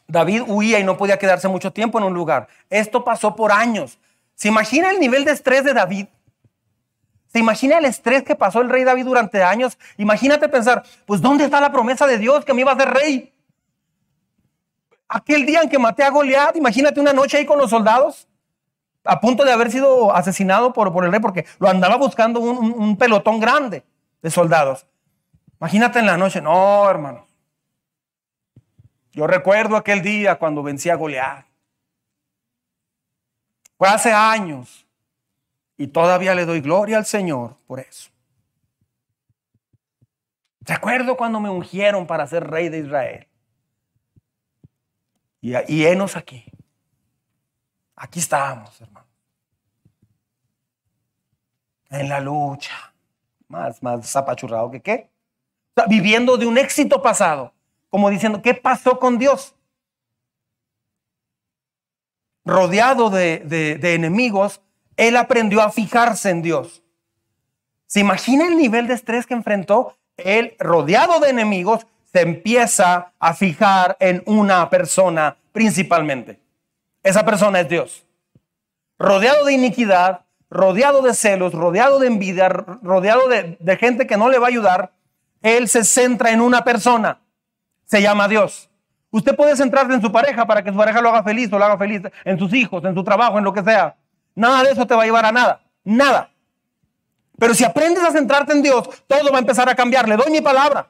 David huía y no podía quedarse mucho tiempo en un lugar. Esto pasó por años. ¿Se imagina el nivel de estrés de David? ¿Se imagina el estrés que pasó el rey David durante años? Imagínate pensar, pues ¿dónde está la promesa de Dios que me iba a hacer rey? Aquel día en que maté a Goliat, imagínate una noche ahí con los soldados, a punto de haber sido asesinado por, por el rey, porque lo andaba buscando un, un pelotón grande de soldados. Imagínate en la noche, no, hermanos. Yo recuerdo aquel día cuando vencí a Goliat. Fue hace años. Y todavía le doy gloria al Señor por eso. Recuerdo cuando me ungieron para ser rey de Israel. Y, y enos aquí. Aquí estamos, hermano. En la lucha. Más, más zapachurrado que qué. viviendo de un éxito pasado como diciendo, ¿qué pasó con Dios? Rodeado de, enemigos, él aprendió a fijarse en Dios. ¿Se imagina el nivel de estrés que enfrentó? Él, rodeado de enemigos, se empieza a fijar en una persona principalmente. Esa persona es Dios. Rodeado de iniquidad, rodeado de celos, rodeado de envidia, rodeado de, gente que no le va a ayudar, él se centra en una persona se llama Dios. Usted puede centrarse en su pareja para que su pareja lo haga feliz o lo haga feliz, en sus hijos, en su trabajo, en lo que sea. Nada de eso te va a llevar a nada. Nada. Pero si aprendes a centrarte en Dios, todo va a empezar a cambiar. Le doy mi palabra.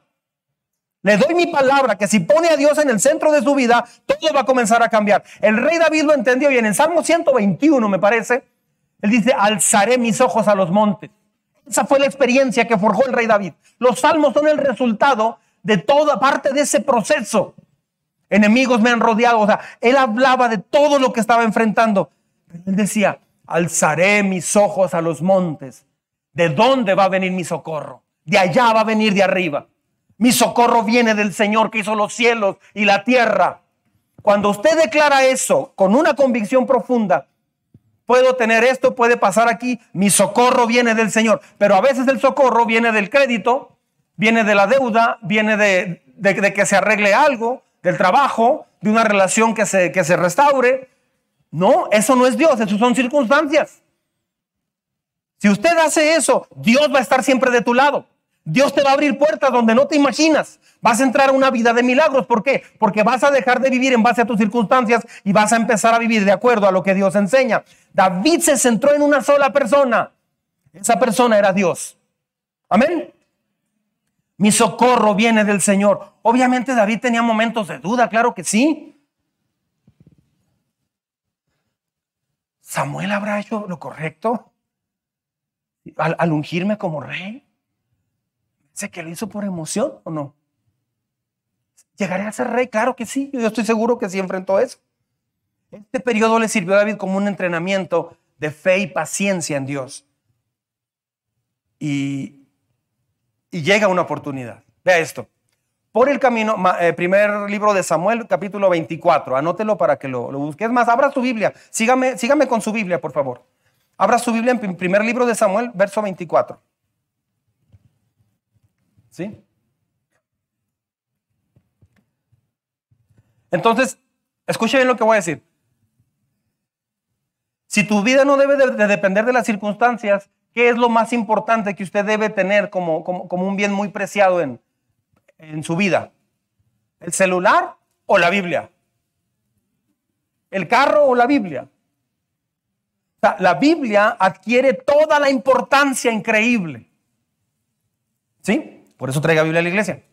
Le doy mi palabra que si pone a Dios en el centro de su vida, todo va a comenzar a cambiar. El rey David lo entendió bien. En Salmo 121, me parece, él dice, alzaré mis ojos a los montes. Esa fue la experiencia que forjó el rey David. Los salmos son el resultado de toda parte de ese proceso. Enemigos me han rodeado. O sea, él hablaba de todo lo que estaba enfrentando. él decía, alzaré mis ojos a los montes. ¿De dónde va a venir mi socorro? De allá va a venir de arriba. Mi socorro viene del Señor que hizo los cielos y la tierra. Cuando usted declara eso con una convicción profunda, puedo tener esto, puede pasar aquí, mi socorro viene del Señor. Pero a veces el socorro viene del crédito, viene de la deuda, viene de, que se arregle algo, del trabajo, de una relación que se, que se restaure. No, eso no es Dios, eso son circunstancias. Si usted hace eso, Dios va a estar siempre de tu lado. Dios te va a abrir puertas donde no te imaginas. Vas a entrar a una vida de milagros. ¿Por qué? Porque vas a dejar de vivir en base a tus circunstancias y vas a empezar a vivir de acuerdo a lo que Dios enseña. David se centró en una sola persona. Esa persona era Dios. Amén. Mi socorro viene del Señor. Obviamente David tenía momentos de duda, claro que sí. ¿Samuel habrá hecho lo correcto al, ungirme como rey? ¿Sé que lo hizo por emoción o no? ¿Llegaré a ser rey? Claro que sí. Yo estoy seguro que sí enfrentó eso. Este periodo le sirvió a David como un entrenamiento de fe y paciencia en Dios. Y, y llega una oportunidad. Vea esto. Por el camino, eh, primer libro de Samuel, capítulo 24. Anótelo para que lo, busque. Es más, abra su Biblia. Sígame, sígame con su Biblia, por favor. Abra su Biblia en primer libro de Samuel, verso 24. ¿Sí? Entonces, escuche bien lo que voy a decir. Si tu vida no debe de depender de las circunstancias, ¿Qué es lo más importante que usted debe tener como, como, un bien muy preciado en, en su vida? ¿El celular o la Biblia? ¿El carro o la Biblia? la Biblia adquiere toda la importancia increíble. ¿Sí? Por eso traiga Biblia a la iglesia.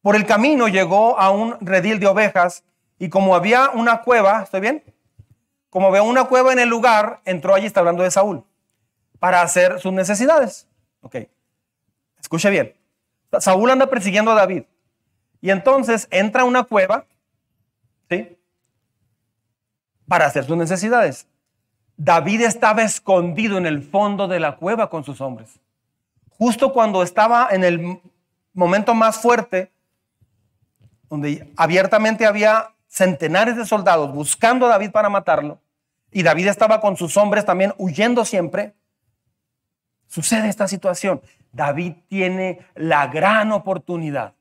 Por el camino llegó a un redil de ovejas y como había una cueva, ¿estoy bien? como veo una cueva en el lugar, entró allí, está hablando de Saúl, para hacer sus necesidades. Ok, escuche bien. Saúl anda persiguiendo a David. Y entonces entra a una cueva, ¿sí? Para hacer sus necesidades. David estaba escondido en el fondo de la cueva con sus hombres. Justo cuando estaba en el momento más fuerte, donde abiertamente había centenares de soldados buscando a David para matarlo, y David estaba con sus hombres también huyendo siempre, sucede esta situación. David tiene la gran oportunidad,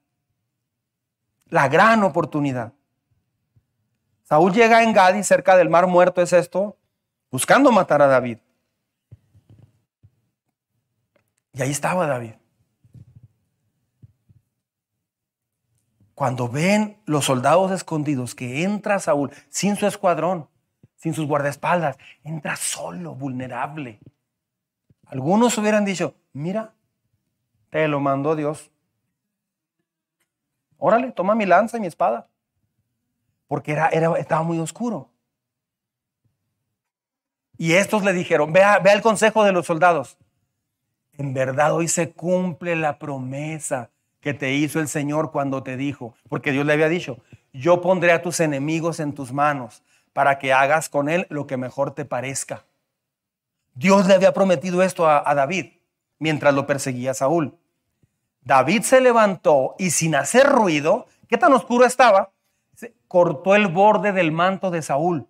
la gran oportunidad. Saúl llega en Gadi, cerca del mar muerto es esto, buscando matar a David. Y ahí estaba David. Cuando ven los soldados escondidos que entra Saúl sin su escuadrón, sin sus guardaespaldas, entra solo, vulnerable. Algunos hubieran dicho, mira, te lo mandó Dios. Órale, toma mi lanza y mi espada. Porque era, era, estaba muy oscuro. Y estos le dijeron, vea, vea el consejo de los soldados. En verdad hoy se cumple la promesa que te hizo el Señor cuando te dijo, porque Dios le había dicho, yo pondré a tus enemigos en tus manos para que hagas con él lo que mejor te parezca. Dios le había prometido esto a, a David mientras lo perseguía Saúl. David se levantó y sin hacer ruido, ¿qué tan oscuro estaba? Cortó el borde del manto de Saúl.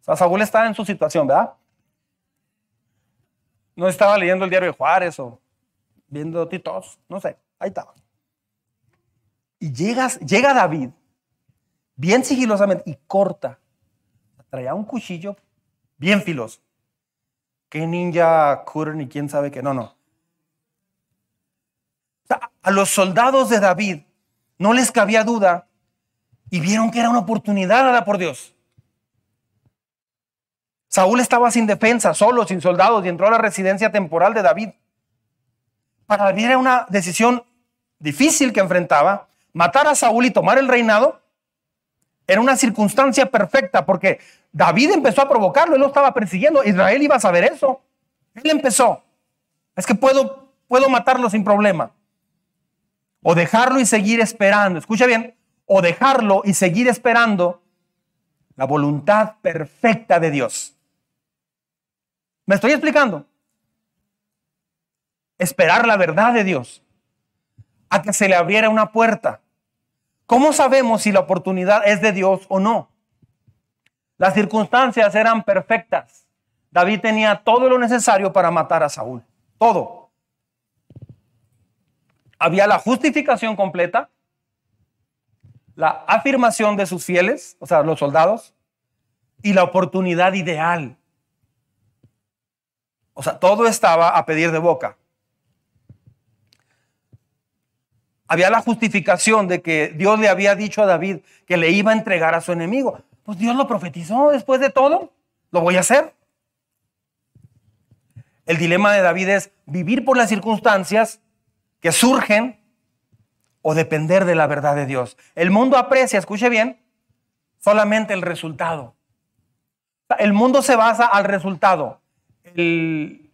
O sea, Saúl estaba en su situación, ¿verdad? No estaba leyendo el diario de Juárez o viendo Titos, no sé. Ahí estaba. Y llegas, llega David, bien sigilosamente, y corta. Traía un cuchillo bien filoso. ¿Qué ninja cutter ni quién sabe qué? No, no. A los soldados de David no les cabía duda y vieron que era una oportunidad dada por Dios. Saúl estaba sin defensa, solo, sin soldados, y entró a la residencia temporal de David. Para David era una decisión difícil que enfrentaba, matar a Saúl y tomar el reinado, era una circunstancia perfecta porque David empezó a provocarlo, él lo estaba persiguiendo, Israel iba a saber eso. Él empezó. Es que puedo, puedo matarlo sin problema. O dejarlo y seguir esperando. Escucha bien. O dejarlo y seguir esperando la voluntad perfecta de Dios. ¿Me estoy explicando? Esperar la verdad de Dios a que se le abriera una puerta. ¿Cómo sabemos si la oportunidad es de Dios o no? Las circunstancias eran perfectas. David tenía todo lo necesario para matar a Saúl. Todo. Había la justificación completa, la afirmación de sus fieles, o sea, los soldados, y la oportunidad ideal. O sea, todo estaba a pedir de boca. Había la justificación de que Dios le había dicho a David que le iba a entregar a su enemigo. Pues Dios lo profetizó después de todo. Lo voy a hacer. El dilema de David es vivir por las circunstancias que surgen o depender de la verdad de Dios. El mundo aprecia, escuche bien, solamente el resultado. El mundo se basa al resultado. El,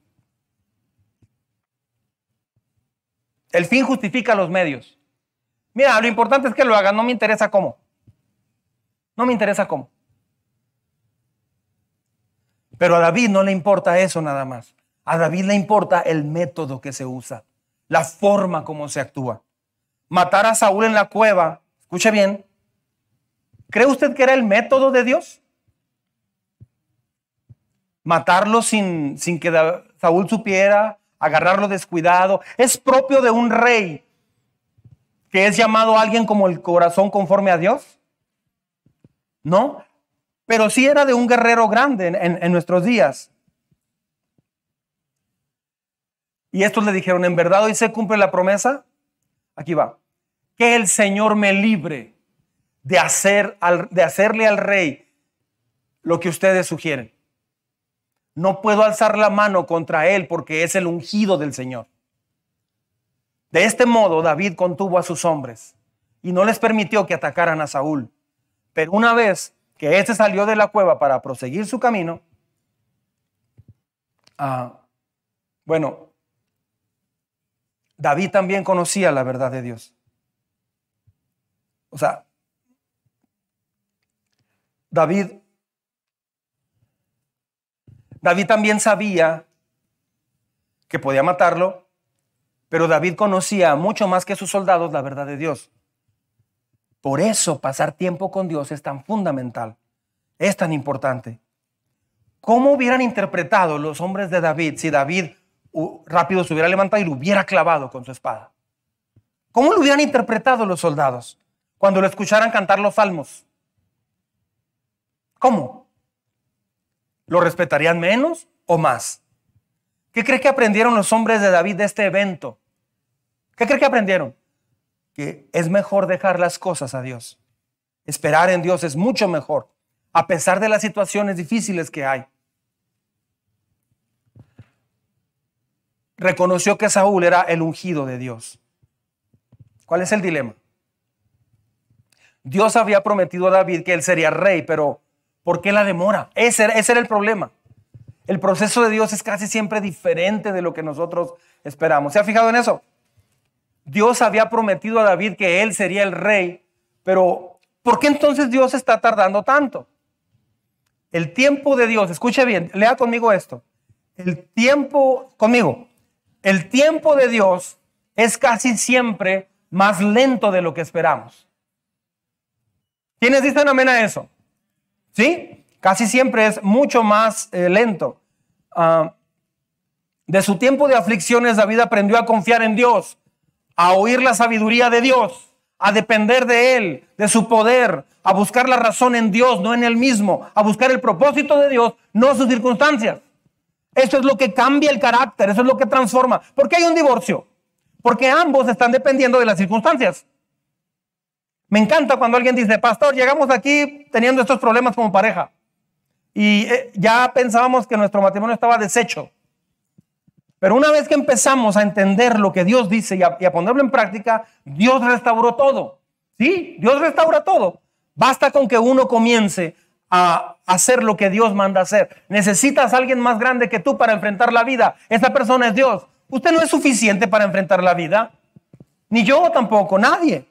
El fin justifica los medios. Mira, lo importante es que lo hagan, no me interesa cómo. No me interesa cómo. Pero a David no le importa eso nada más. A David le importa el método que se usa, la forma como se actúa. Matar a Saúl en la cueva, escuche bien, ¿cree usted que era el método de Dios? Matarlo sin, sin que Saúl supiera, agarrarlo descuidado. Es propio de un rey que es llamado alguien como el corazón conforme a Dios. No, pero sí era de un guerrero grande en, nuestros días. Y estos le dijeron, ¿en verdad hoy se cumple la promesa? Aquí va. Que el Señor me libre de, hacer de hacerle al rey lo que ustedes sugieren. No puedo alzar la mano contra él porque es el ungido del Señor. De este modo David contuvo a sus hombres y no les permitió que atacaran a Saúl. Pero una vez que éste salió de la cueva para proseguir su camino, ah, bueno, David también conocía la verdad de Dios. O sea, David David también sabía que podía matarlo, pero David conocía mucho más que sus soldados la verdad de Dios. Por eso pasar tiempo con Dios es tan fundamental, es tan importante. ¿Cómo hubieran interpretado los hombres de David si David rápido se hubiera levantado y lo hubiera clavado con su espada? ¿Cómo lo hubieran interpretado los soldados? cuando lo escucharan cantar los salmos? ¿Cómo? ¿Lo respetarían menos o más? ¿Qué cree que aprendieron los hombres de David de este evento? ¿Qué cree que aprendieron? Que es mejor dejar las cosas a Dios. Esperar en Dios es mucho mejor, a pesar de las situaciones difíciles que hay. Reconoció que Saúl era el ungido de Dios. ¿Cuál es el dilema? Dios había prometido a David que él sería rey, pero ¿por qué la demora? Ese, era el problema. El proceso de Dios es casi siempre diferente de lo que nosotros esperamos. ¿Se ha fijado en eso? Dios había prometido a David que él sería el rey, pero ¿por qué entonces Dios está tardando tanto? El tiempo de Dios, escuche bien, lea conmigo esto. El tiempo, conmigo, el tiempo de Dios es casi siempre más lento de lo que esperamos. ¿Quiénes dicen amén a eso? ¿Sí? Casi siempre es mucho más eh, lento. Ah, de su tiempo de aflicciones, David aprendió a confiar en Dios, a oír la sabiduría de Dios, a depender de Él, de su poder, a buscar la razón en Dios, no en Él mismo, a buscar el propósito de Dios, no sus circunstancias. Eso es lo que cambia el carácter, eso es lo que transforma. ¿Por qué hay un divorcio? Porque ambos están dependiendo de las circunstancias. Me encanta cuando alguien dice, pastor, llegamos aquí teniendo estos problemas como pareja y eh, ya pensábamos que nuestro matrimonio estaba deshecho. Pero una vez que empezamos a entender lo que Dios dice y a, y a, ponerlo en práctica, Dios restauró todo. ¿Sí? Dios restaura todo. Basta con que uno comience a hacer lo que Dios manda hacer. Necesitas a alguien más grande que tú para enfrentar la vida. Esa persona es Dios. Usted no es suficiente para enfrentar la vida. Ni yo tampoco, nadie.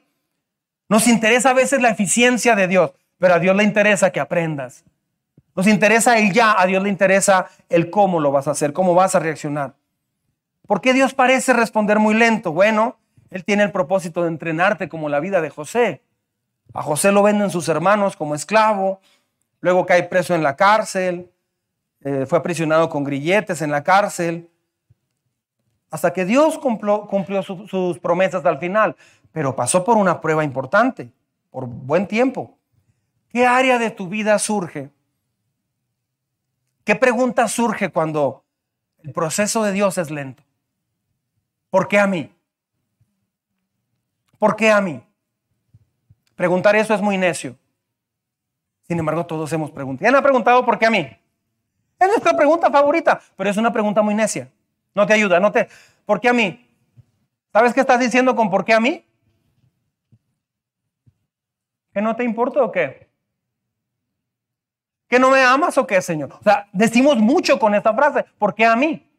Nos interesa a veces la eficiencia de Dios, pero a Dios le interesa que aprendas. Nos interesa el ya, a Dios le interesa el cómo lo vas a hacer, cómo vas a reaccionar. ¿Por qué Dios parece responder muy lento? Bueno, Él tiene el propósito de entrenarte como la vida de José. A José lo venden sus hermanos como esclavo, luego cae preso en la cárcel, eh, fue aprisionado con grilletes en la cárcel, hasta que Dios cumplió, cumplió sus promesas al final pero pasó por una prueba importante, por buen tiempo. ¿Qué área de tu vida surge? ¿Qué pregunta surge cuando el proceso de Dios es lento? ¿Por qué a mí? ¿Por qué a mí? Preguntar eso es muy necio. Sin embargo, todos hemos preguntado. ¿Ya han preguntado por qué a mí? Es nuestra pregunta favorita, pero es una pregunta muy necia. No te ayuda, no te... ¿Por qué a mí? ¿Sabes qué estás diciendo con por qué a mí? ¿Que no te importa o qué? ¿Que no me amas o qué, Señor? O sea, decimos mucho con esta frase. ¿Por qué a mí?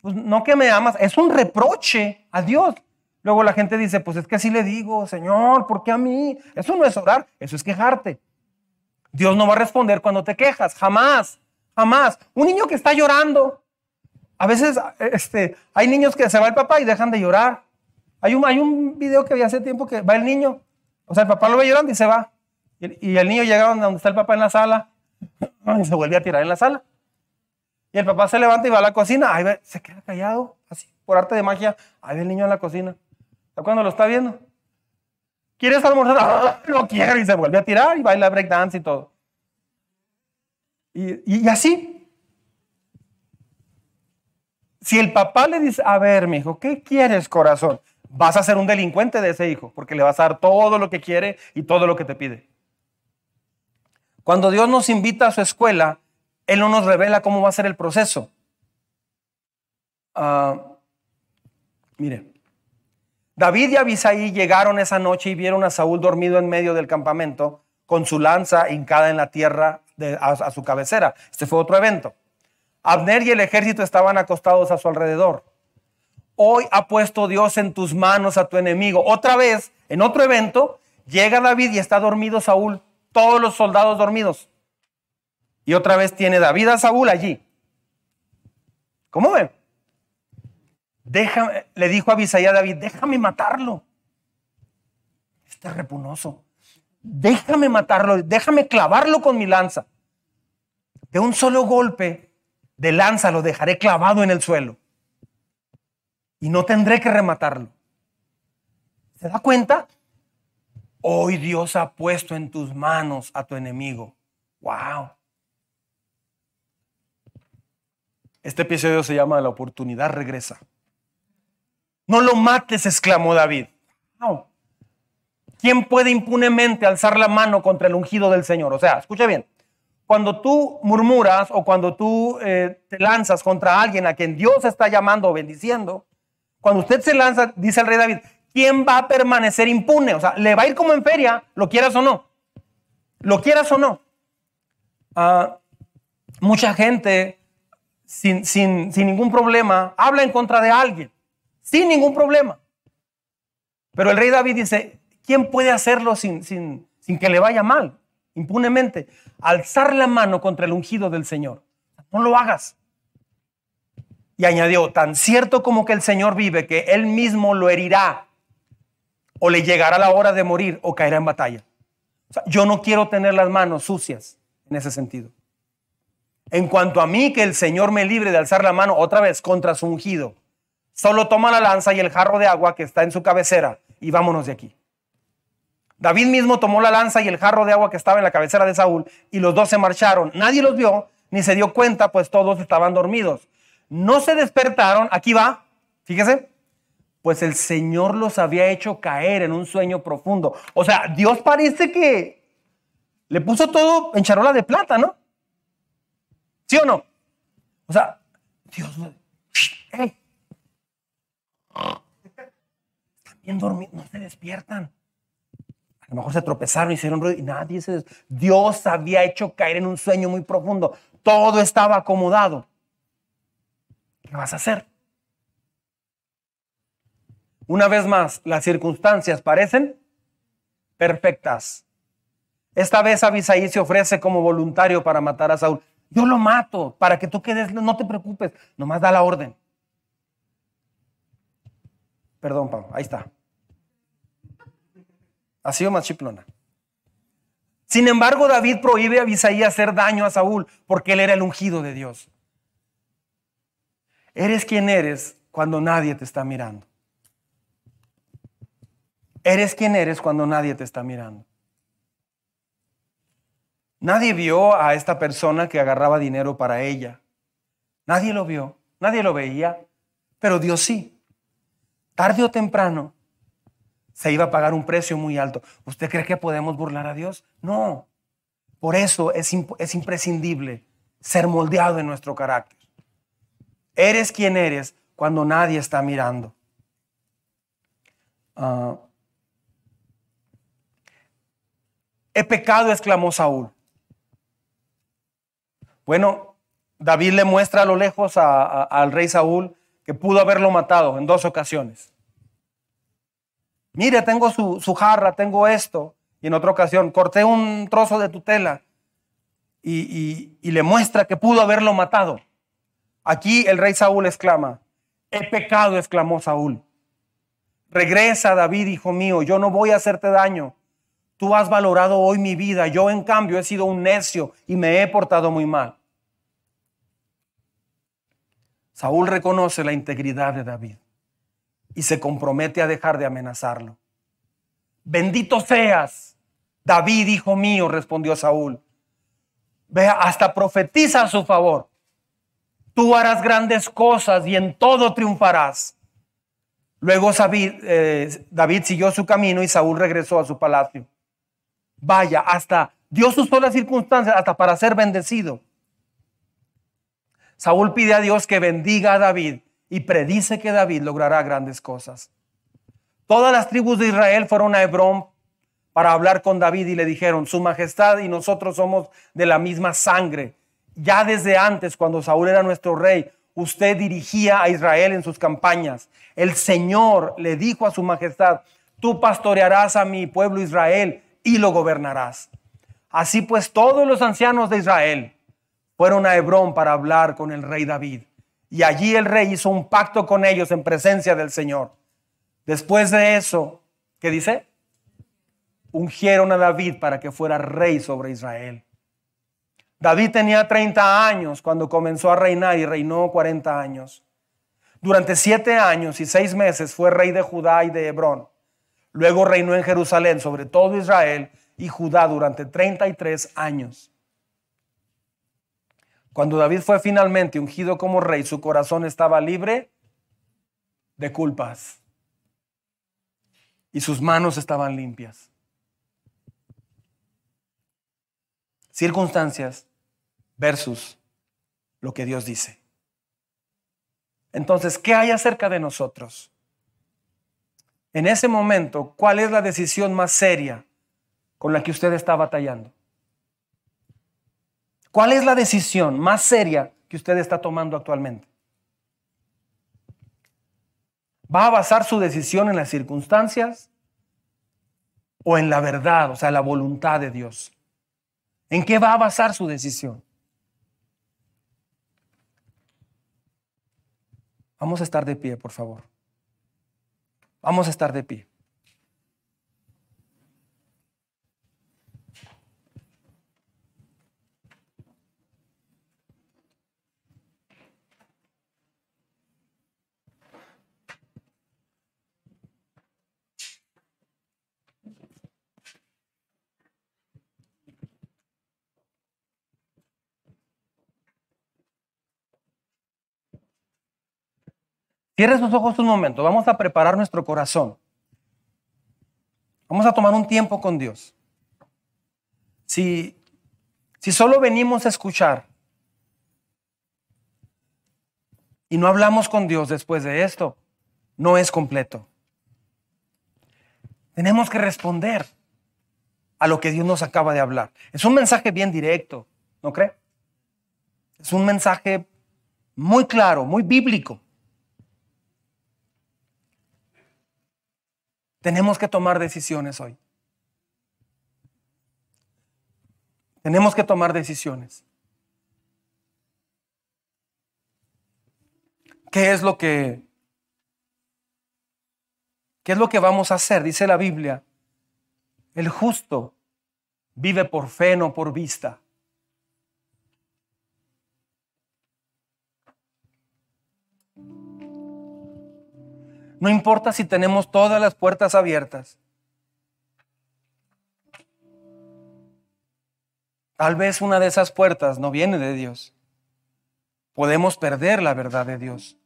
Pues no que me amas, es un reproche a Dios. Luego la gente dice, pues es que así le digo, Señor, ¿por qué a mí? Eso no es orar, eso es quejarte. Dios no va a responder cuando te quejas, jamás, jamás. Un niño que está llorando, a veces este, hay niños que se va el papá y dejan de llorar. Hay un, hay un video que vi hace tiempo que va el niño o sea, el papá lo ve llorando y se va. Y, el niño llega donde está el papá en la sala y se vuelve a tirar en la sala. Y el papá se levanta y va a la cocina. Ahí se queda callado, así, por arte de magia. Ahí ve el niño en la cocina. cuando lo está viendo? ¿Quieres almorzar? ¡Ah, no quiero. Y se vuelve a tirar y baila breakdance y todo. Y, así. Si el papá le dice, a ver, mi hijo, ¿qué quieres, corazón? vas a ser un delincuente de ese hijo, porque le vas a dar todo lo que quiere y todo lo que te pide. Cuando Dios nos invita a su escuela, Él no nos revela cómo va a ser el proceso. Uh, mire, David y Abisaí llegaron esa noche y vieron a Saúl dormido en medio del campamento con su lanza hincada en la tierra a su cabecera. Este fue otro evento. Abner y el ejército estaban acostados a su alrededor hoy ha puesto Dios en tus manos a tu enemigo. Otra vez, en otro evento, llega David y está dormido Saúl, todos los soldados dormidos. Y otra vez tiene David a Saúl allí. ¿Cómo ven? Le dijo a Abisai David, déjame matarlo. Este repunoso. Déjame matarlo, déjame clavarlo con mi lanza. De un solo golpe de lanza lo dejaré clavado en el suelo y no tendré que rematarlo. ¿Se da cuenta? Hoy Dios ha puesto en tus manos a tu enemigo. Wow. Este episodio se llama La oportunidad regresa. No lo mates, exclamó David. ¿Quién puede impunemente alzar la mano contra el ungido del Señor? O sea, escucha bien. Cuando tú murmuras o cuando tú eh, te lanzas contra alguien a quien Dios está llamando o bendiciendo, cuando usted se lanza, dice el rey David, ¿quién va a permanecer impune? O sea, le va a ir como en feria, lo quieras o no. Lo quieras o no. Ah, mucha gente sin, sin, sin ningún problema habla en contra de alguien, sin ningún problema. Pero el rey David dice, ¿quién puede hacerlo sin, sin, sin que le vaya mal? Impunemente. Alzar la mano contra el ungido del Señor. No lo hagas. Y añadió, tan cierto como que el Señor vive, que Él mismo lo herirá, o le llegará la hora de morir, o caerá en batalla. yo no quiero tener las manos sucias en ese sentido. En cuanto a mí, que el Señor me libre de alzar la mano otra vez contra su ungido, solo toma la lanza y el jarro de agua que está en su cabecera y vámonos de aquí. David mismo tomó la lanza y el jarro de agua que estaba en la cabecera de Saúl y los dos se marcharon. Nadie los vio ni se dio cuenta, pues todos estaban dormidos. No se despertaron, aquí va, fíjese, pues el Señor los había hecho caer en un sueño profundo. O sea, Dios parece que le puso todo en charola de plata, ¿no? ¿Sí o no? O sea, Dios, hey. están bien dormidos, no se despiertan. A lo mejor se tropezaron, hicieron ruido y nadie se... Dios había hecho caer en un sueño muy profundo. Todo estaba acomodado. ¿Qué vas a hacer? Una vez más, las circunstancias parecen perfectas. Esta vez Abisaí se ofrece como voluntario para matar a Saúl. Yo lo mato para que tú quedes, no te preocupes, nomás da la orden. Perdón, Pablo, ahí está. Ha sido más. Sin embargo, David prohíbe a Abisaí hacer daño a Saúl porque él era el ungido de Dios. Eres quien eres cuando nadie te está mirando. Eres quien eres cuando nadie te está mirando. Nadie vio a esta persona que agarraba dinero para ella. Nadie lo vio, nadie lo veía, pero Dios sí. Tarde o temprano se iba a pagar un precio muy alto. ¿Usted cree que podemos burlar a Dios? No. Por eso es, es imprescindible ser moldeado en nuestro carácter. Eres quien eres cuando nadie está mirando. Uh, he pecado, exclamó Saúl. Bueno, David le muestra a lo lejos al rey Saúl que pudo haberlo matado en dos ocasiones. Mire, tengo su, jarra, tengo esto. Y en otra ocasión, corté un trozo de tutela y, y le muestra que pudo haberlo matado. Aquí el rey Saúl exclama, he pecado, exclamó Saúl. Regresa, David, hijo mío, yo no voy a hacerte daño. Tú has valorado hoy mi vida, yo en cambio he sido un necio y me he portado muy mal. Saúl reconoce la integridad de David y se compromete a dejar de amenazarlo. Bendito seas, David, hijo mío, respondió Saúl. Vea, hasta profetiza a su favor. Tú harás grandes cosas y en todo triunfarás. Luego David, eh, David siguió su camino y Saúl regresó a su palacio. Vaya, hasta Dios usó las circunstancias hasta para ser bendecido. Saúl pide a Dios que bendiga a David y predice que David logrará grandes cosas. Todas las tribus de Israel fueron a Hebrón para hablar con David y le dijeron, Su Majestad y nosotros somos de la misma sangre. Ya desde antes, cuando Saúl era nuestro rey, usted dirigía a Israel en sus campañas. El Señor le dijo a Su Majestad, tú pastorearás a mi pueblo Israel y lo gobernarás. Así pues, todos los ancianos de Israel fueron a Hebrón para hablar con el rey David. Y allí el rey hizo un pacto con ellos en presencia del Señor. Después de eso, ¿qué dice? Ungieron a David para que fuera rey sobre Israel. David tenía 30 años cuando comenzó a reinar y reinó 40 años. Durante siete años y seis meses fue rey de Judá y de Hebrón. Luego reinó en Jerusalén sobre todo Israel y Judá durante 33 años. Cuando David fue finalmente ungido como rey, su corazón estaba libre de culpas y sus manos estaban limpias. Circunstancias versus lo que Dios dice. Entonces, ¿qué hay acerca de nosotros? En ese momento, ¿cuál es la decisión más seria con la que usted está batallando? ¿Cuál es la decisión más seria que usted está tomando actualmente? ¿Va a basar su decisión en las circunstancias o en la verdad, o sea, la voluntad de Dios? ¿En qué va a basar su decisión? Vamos a estar de pie, por favor. Vamos a estar de pie. Cierre sus ojos un momento. Vamos a preparar nuestro corazón. Vamos a tomar un tiempo con Dios. Si, si solo venimos a escuchar y no hablamos con Dios después de esto, no es completo. Tenemos que responder a lo que Dios nos acaba de hablar. Es un mensaje bien directo, ¿no cree? Es un mensaje muy claro, muy bíblico. Tenemos que tomar decisiones hoy. Tenemos que tomar decisiones. ¿Qué es lo que qué es lo que vamos a hacer? Dice la Biblia, el justo vive por fe, no por vista. No importa si tenemos todas las puertas abiertas. Tal vez una de esas puertas no viene de Dios. Podemos perder la verdad de Dios.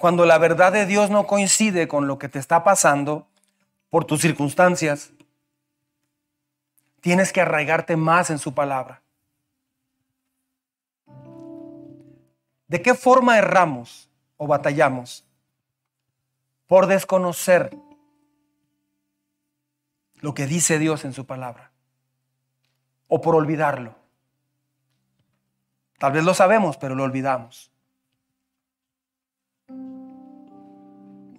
Cuando la verdad de Dios no coincide con lo que te está pasando por tus circunstancias, tienes que arraigarte más en su palabra. ¿De qué forma erramos? O batallamos por desconocer lo que dice Dios en su palabra o por olvidarlo. Tal vez lo sabemos, pero lo olvidamos.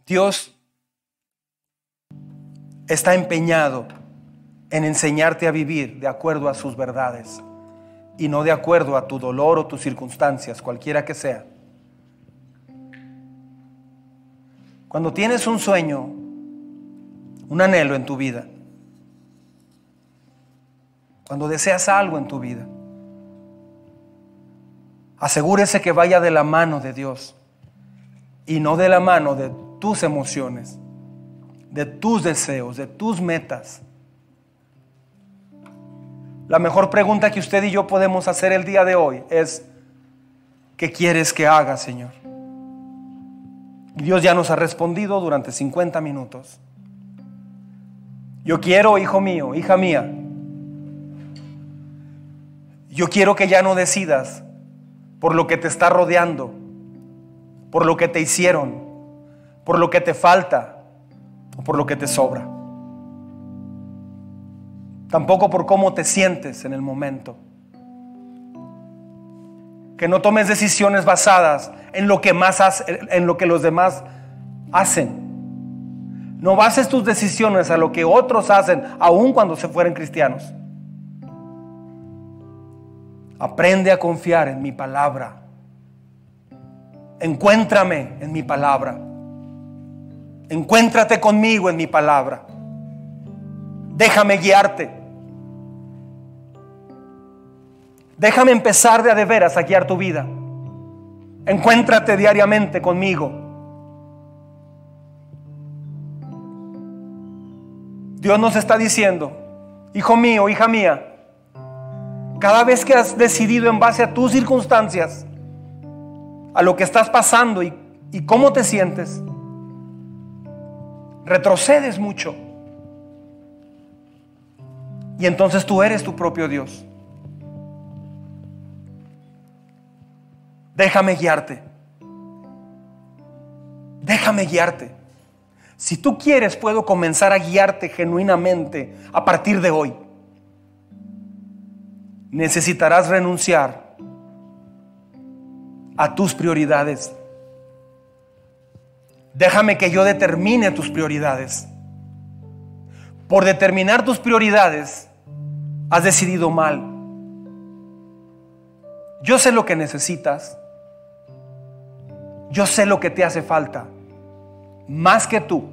Dios está empeñado en enseñarte a vivir de acuerdo a sus verdades y no de acuerdo a tu dolor o tus circunstancias, cualquiera que sea. Cuando tienes un sueño, un anhelo en tu vida, cuando deseas algo en tu vida, asegúrese que vaya de la mano de Dios y no de la mano de tus emociones, de tus deseos, de tus metas. La mejor pregunta que usted y yo podemos hacer el día de hoy es, ¿qué quieres que haga, Señor? Dios ya nos ha respondido durante 50 minutos. Yo quiero, hijo mío, hija mía, yo quiero que ya no decidas por lo que te está rodeando, por lo que te hicieron, por lo que te falta o por lo que te sobra. Tampoco por cómo te sientes en el momento. Que no tomes decisiones basadas en lo que más en lo que los demás hacen. No bases tus decisiones a lo que otros hacen, aun cuando se fueren cristianos. Aprende a confiar en mi palabra. Encuéntrame en mi palabra. Encuéntrate conmigo en mi palabra. Déjame guiarte. Déjame empezar de a de veras a guiar tu vida. Encuéntrate diariamente conmigo. Dios nos está diciendo, hijo mío, hija mía, cada vez que has decidido en base a tus circunstancias, a lo que estás pasando y, cómo te sientes, retrocedes mucho. Y entonces tú eres tu propio Dios. Déjame guiarte. Déjame guiarte. Si tú quieres, puedo comenzar a guiarte genuinamente a partir de hoy. Necesitarás renunciar a tus prioridades. Déjame que yo determine tus prioridades. Por determinar tus prioridades, has decidido mal. Yo sé lo que necesitas. Yo sé lo que te hace falta. Más que tú.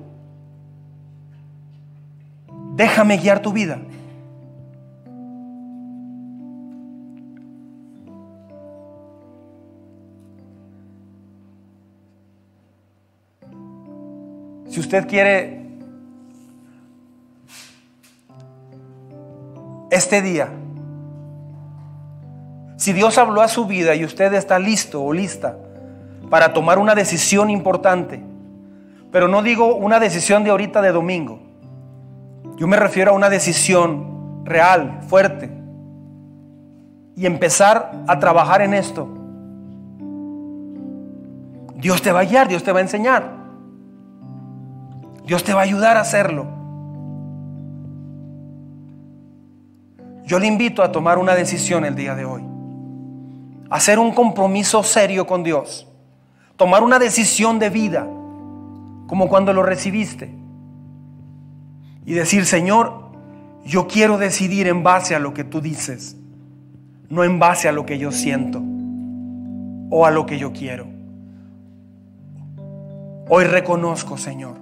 Déjame guiar tu vida. Si usted quiere este día, si Dios habló a su vida y usted está listo o lista para tomar una decisión importante, pero no digo una decisión de ahorita de domingo, yo me refiero a una decisión real, fuerte, y empezar a trabajar en esto. Dios te va a guiar, Dios te va a enseñar. Dios te va a ayudar a hacerlo. Yo le invito a tomar una decisión el día de hoy. Hacer un compromiso serio con Dios. Tomar una decisión de vida, como cuando lo recibiste. Y decir, Señor, yo quiero decidir en base a lo que tú dices, no en base a lo que yo siento o a lo que yo quiero. Hoy reconozco, Señor,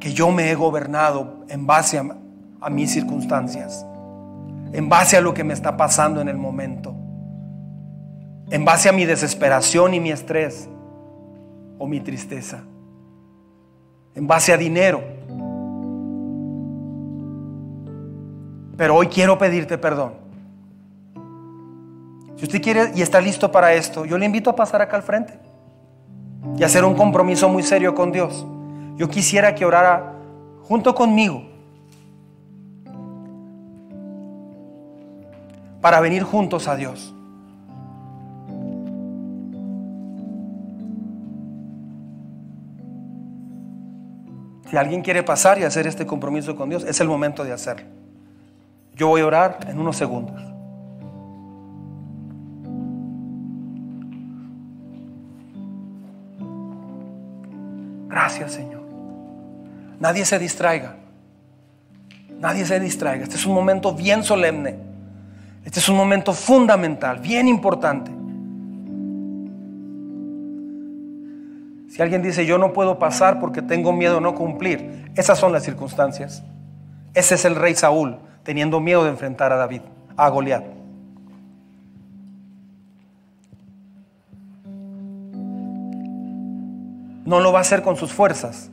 que yo me he gobernado en base a, mis circunstancias, en base a lo que me está pasando en el momento, en base a mi desesperación y mi estrés o mi tristeza, en base a dinero. Pero hoy quiero pedirte perdón. Si usted quiere y está listo para esto, yo le invito a pasar acá al frente y hacer un compromiso muy serio con Dios yo quisiera que orara junto conmigo para venir juntos a Dios. Alguien quiere pasar y hacer este compromiso con Dios, es el momento de hacerlo. Yo voy a orar en unos segundos. Gracias, Señor. Nadie se distraiga. Nadie se distraiga. Este es un momento bien solemne. Este es un momento fundamental, bien importante. Si alguien dice, yo no puedo pasar porque tengo miedo a no cumplir, esas son las circunstancias. Ese es el rey Saúl, teniendo miedo de enfrentar a David, a Goliat. No lo va a hacer con sus fuerzas,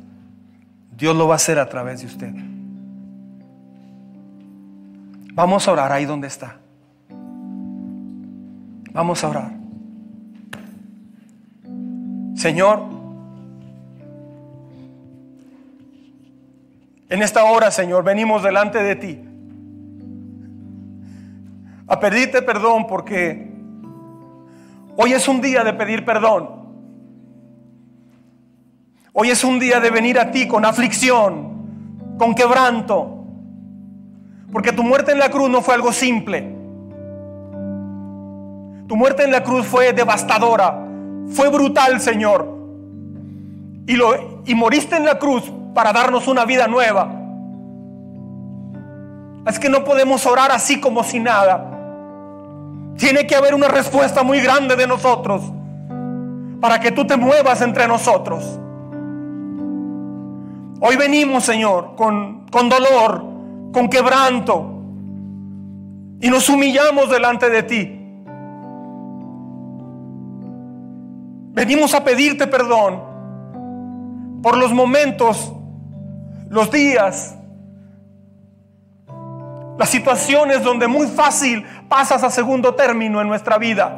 Dios lo va a hacer a través de usted. Vamos a orar ahí donde está. Vamos a orar. Señor, en esta hora, Señor, venimos delante de ti a pedirte perdón porque hoy es un día de pedir perdón. Hoy es un día de venir a ti con aflicción, con quebranto. Porque tu muerte en la cruz no fue algo simple. Tu muerte en la cruz fue devastadora, fue brutal, Señor. Y, lo, y moriste en la cruz para darnos una vida nueva. Es que no podemos orar así como si nada. Tiene que haber una respuesta muy grande de nosotros para que tú te muevas entre nosotros. Hoy venimos, Señor, con, con dolor, con quebranto, y nos humillamos delante de ti. Venimos a pedirte perdón por los momentos, los días, las situaciones donde muy fácil pasas a segundo término en nuestra vida.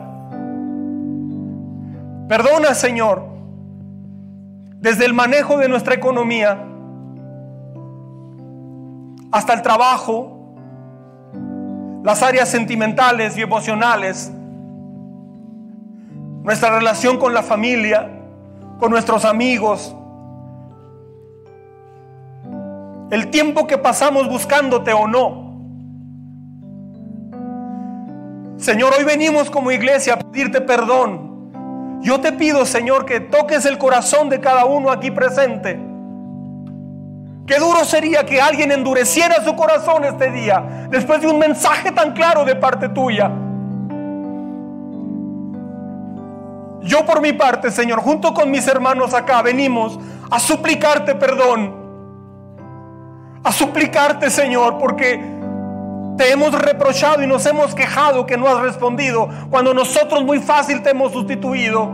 Perdona, Señor, desde el manejo de nuestra economía hasta el trabajo, las áreas sentimentales y emocionales, nuestra relación con la familia, con nuestros amigos, el tiempo que pasamos buscándote o no. Señor, hoy venimos como iglesia a pedirte perdón. Yo te pido, Señor, que toques el corazón de cada uno aquí presente. Qué duro sería que alguien endureciera su corazón este día después de un mensaje tan claro de parte tuya. Yo por mi parte, Señor, junto con mis hermanos acá, venimos a suplicarte perdón a suplicarte, Señor, porque te hemos reprochado y nos hemos quejado que no has respondido cuando nosotros muy fácil te hemos sustituido.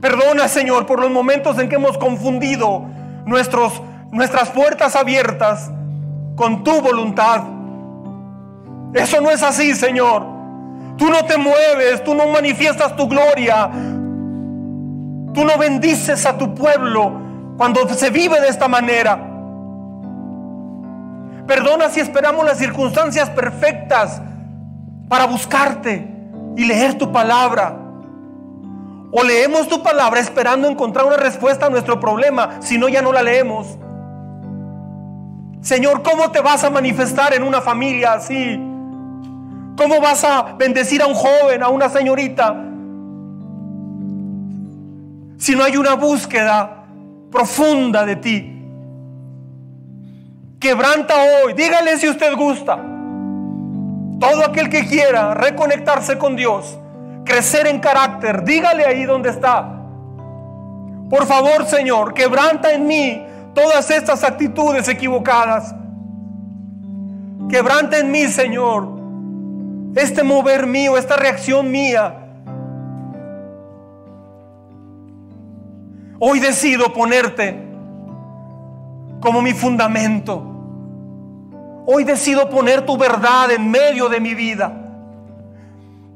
Perdona, Señor, por los momentos en que hemos confundido nuestros, nuestras puertas abiertas con tu voluntad. Eso no es así, Señor. Tú no te mueves, tú no manifiestas tu gloria. Tú no bendices a tu pueblo cuando se vive de esta manera. Perdona si esperamos las circunstancias perfectas para buscarte y leer tu palabra. O leemos tu palabra esperando encontrar una respuesta a nuestro problema, si no ya no la leemos. Señor, ¿cómo te vas a manifestar en una familia así? ¿Cómo vas a bendecir a un joven, a una señorita? Si no hay una búsqueda profunda de ti. Quebranta hoy, dígale si usted gusta. Todo aquel que quiera reconectarse con Dios, crecer en carácter, dígale ahí donde está. Por favor, Señor, quebranta en mí todas estas actitudes equivocadas. Quebranta en mí, Señor, este mover mío, esta reacción mía Hoy decido ponerte como mi fundamento. Hoy decido poner tu verdad en medio de mi vida.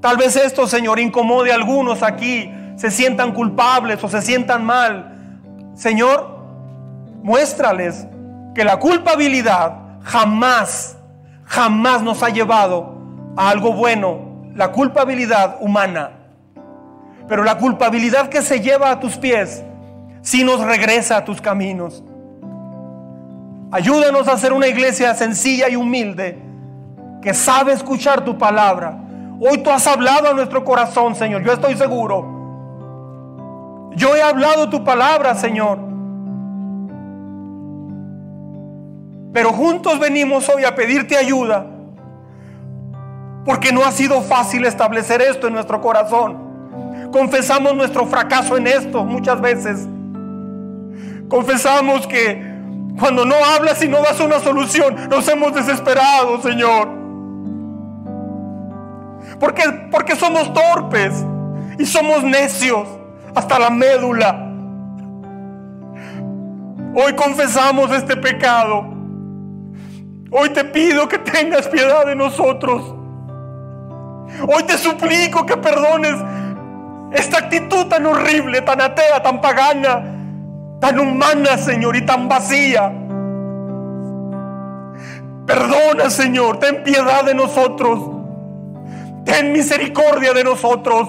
Tal vez esto, Señor, incomode a algunos aquí, se sientan culpables o se sientan mal. Señor, muéstrales que la culpabilidad jamás, jamás nos ha llevado a algo bueno. La culpabilidad humana. Pero la culpabilidad que se lleva a tus pies si nos regresa a tus caminos. Ayúdanos a ser una iglesia sencilla y humilde que sabe escuchar tu palabra. Hoy tú has hablado a nuestro corazón, Señor. Yo estoy seguro. Yo he hablado tu palabra, Señor. Pero juntos venimos hoy a pedirte ayuda. Porque no ha sido fácil establecer esto en nuestro corazón. Confesamos nuestro fracaso en esto muchas veces. Confesamos que cuando no hablas y no das una solución, nos hemos desesperado, Señor. Porque, porque somos torpes y somos necios hasta la médula. Hoy confesamos este pecado. Hoy te pido que tengas piedad de nosotros. Hoy te suplico que perdones esta actitud tan horrible, tan atea, tan pagana, tan humana, Señor, y tan vacía. Perdona, Señor, ten piedad de nosotros. Ten misericordia de nosotros.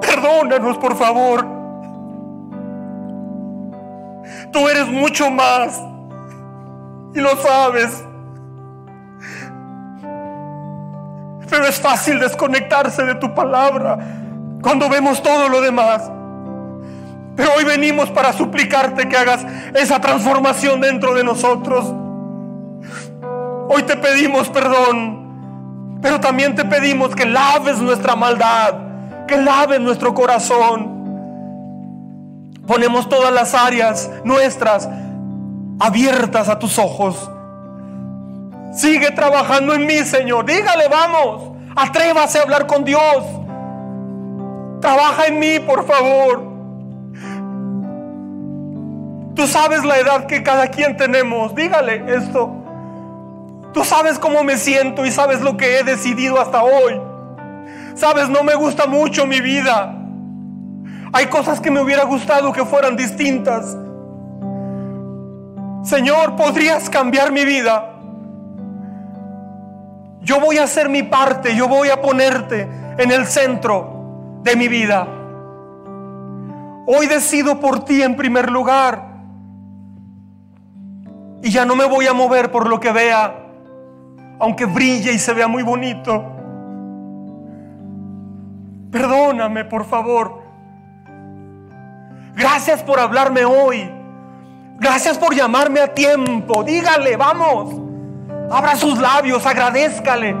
Perdónanos, por favor. Tú eres mucho más. Y lo sabes. Pero es fácil desconectarse de tu palabra cuando vemos todo lo demás. Pero hoy venimos para suplicarte que hagas esa transformación dentro de nosotros. Hoy te pedimos perdón, pero también te pedimos que laves nuestra maldad, que laves nuestro corazón Ponemos todas las áreas nuestras abiertas a tus ojos. Sigue trabajando en mí, Señor. Dígale, vamos. Atrévase a hablar con Dios. Trabaja en mí, por favor. Tú sabes la edad que cada quien tenemos. Dígale esto. Tú sabes cómo me siento y sabes lo que he decidido hasta hoy. Sabes, no me gusta mucho mi vida. Hay cosas que me hubiera gustado que fueran distintas. Señor, ¿podrías cambiar mi vida? Yo voy a hacer mi parte, yo voy a ponerte en el centro de mi vida. Hoy decido por ti en primer lugar. Y ya no me voy a mover por lo que vea, aunque brille y se vea muy bonito. Perdóname, por favor. Gracias por hablarme hoy. Gracias por llamarme a tiempo. Dígale, vamos. Abra sus labios, agradézcale.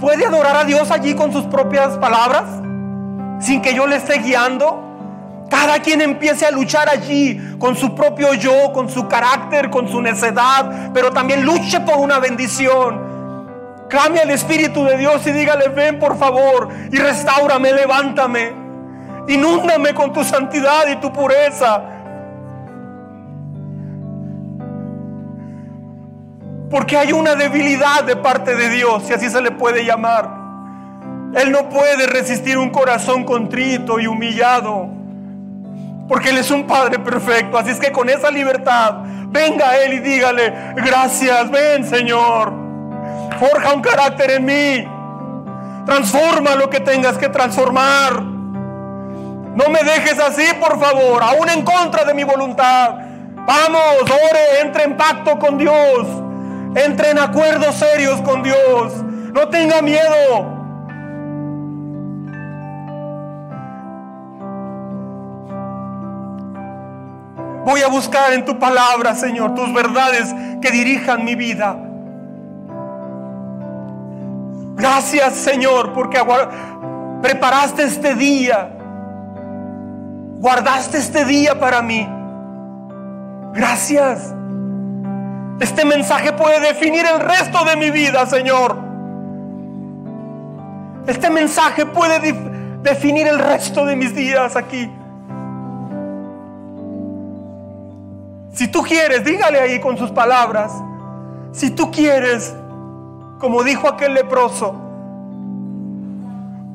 ¿Puede adorar a Dios allí con sus propias palabras? Sin que yo le esté guiando. Cada quien empiece a luchar allí con su propio yo, con su carácter, con su necedad, pero también luche por una bendición. Clame al Espíritu de Dios y dígale, ven por favor y restaurame, levántame, inúndame con tu santidad y tu pureza. Porque hay una debilidad de parte de Dios, si así se le puede llamar. Él no puede resistir un corazón contrito y humillado. Porque Él es un Padre perfecto. Así es que con esa libertad, venga a Él y dígale, gracias, ven Señor. Forja un carácter en mí. Transforma lo que tengas que transformar. No me dejes así, por favor, aún en contra de mi voluntad. Vamos, ore, entre en pacto con Dios. Entre en acuerdos serios con Dios. No tenga miedo. Voy a buscar en tu palabra, Señor, tus verdades que dirijan mi vida. Gracias, Señor, porque preparaste este día. Guardaste este día para mí. Gracias. Este mensaje puede definir el resto de mi vida, Señor. Este mensaje puede definir el resto de mis días aquí. Si tú quieres, dígale ahí con sus palabras. Si tú quieres, como dijo aquel leproso,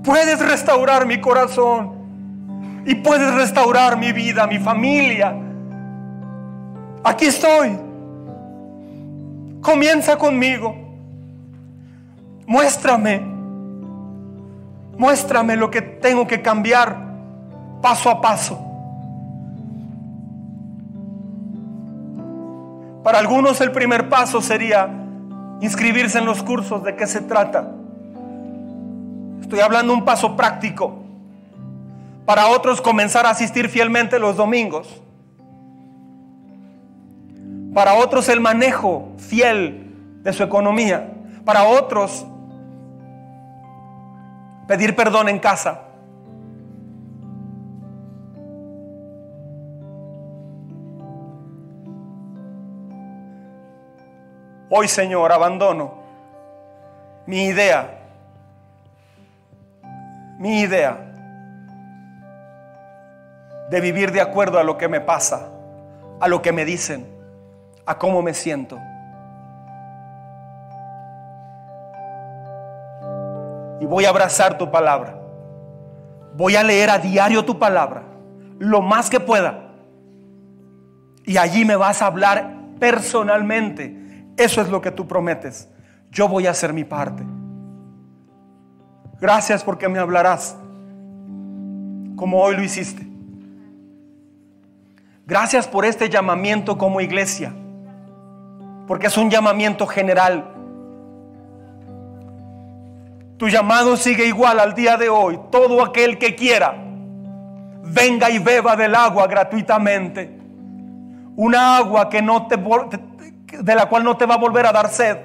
puedes restaurar mi corazón y puedes restaurar mi vida, mi familia. Aquí estoy. Comienza conmigo. Muéstrame. Muéstrame lo que tengo que cambiar paso a paso. Para algunos el primer paso sería inscribirse en los cursos. ¿De qué se trata? Estoy hablando un paso práctico. Para otros comenzar a asistir fielmente los domingos. Para otros el manejo fiel de su economía. Para otros pedir perdón en casa. Hoy, Señor, abandono mi idea, mi idea de vivir de acuerdo a lo que me pasa, a lo que me dicen, a cómo me siento. Y voy a abrazar tu palabra. Voy a leer a diario tu palabra, lo más que pueda. Y allí me vas a hablar personalmente eso es lo que tú prometes. Yo voy a hacer mi parte. Gracias porque me hablarás como hoy lo hiciste. Gracias por este llamamiento como iglesia, porque es un llamamiento general. Tu llamado sigue igual al día de hoy. Todo aquel que quiera, venga y beba del agua gratuitamente. Una agua que no te, de la cual no te va a volver a dar sed.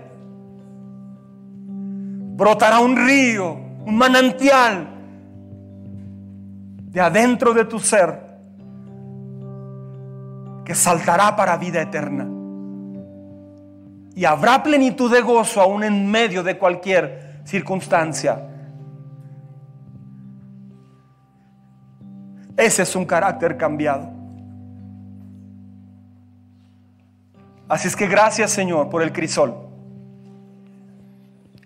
Brotará un río, un manantial de adentro de tu ser que saltará para vida eterna. Y habrá plenitud de gozo aún en medio de cualquier circunstancia. Ese es un carácter cambiado. Así es que gracias Señor por el crisol.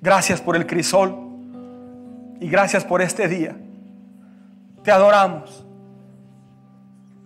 Gracias por el crisol. Y gracias por este día. Te adoramos.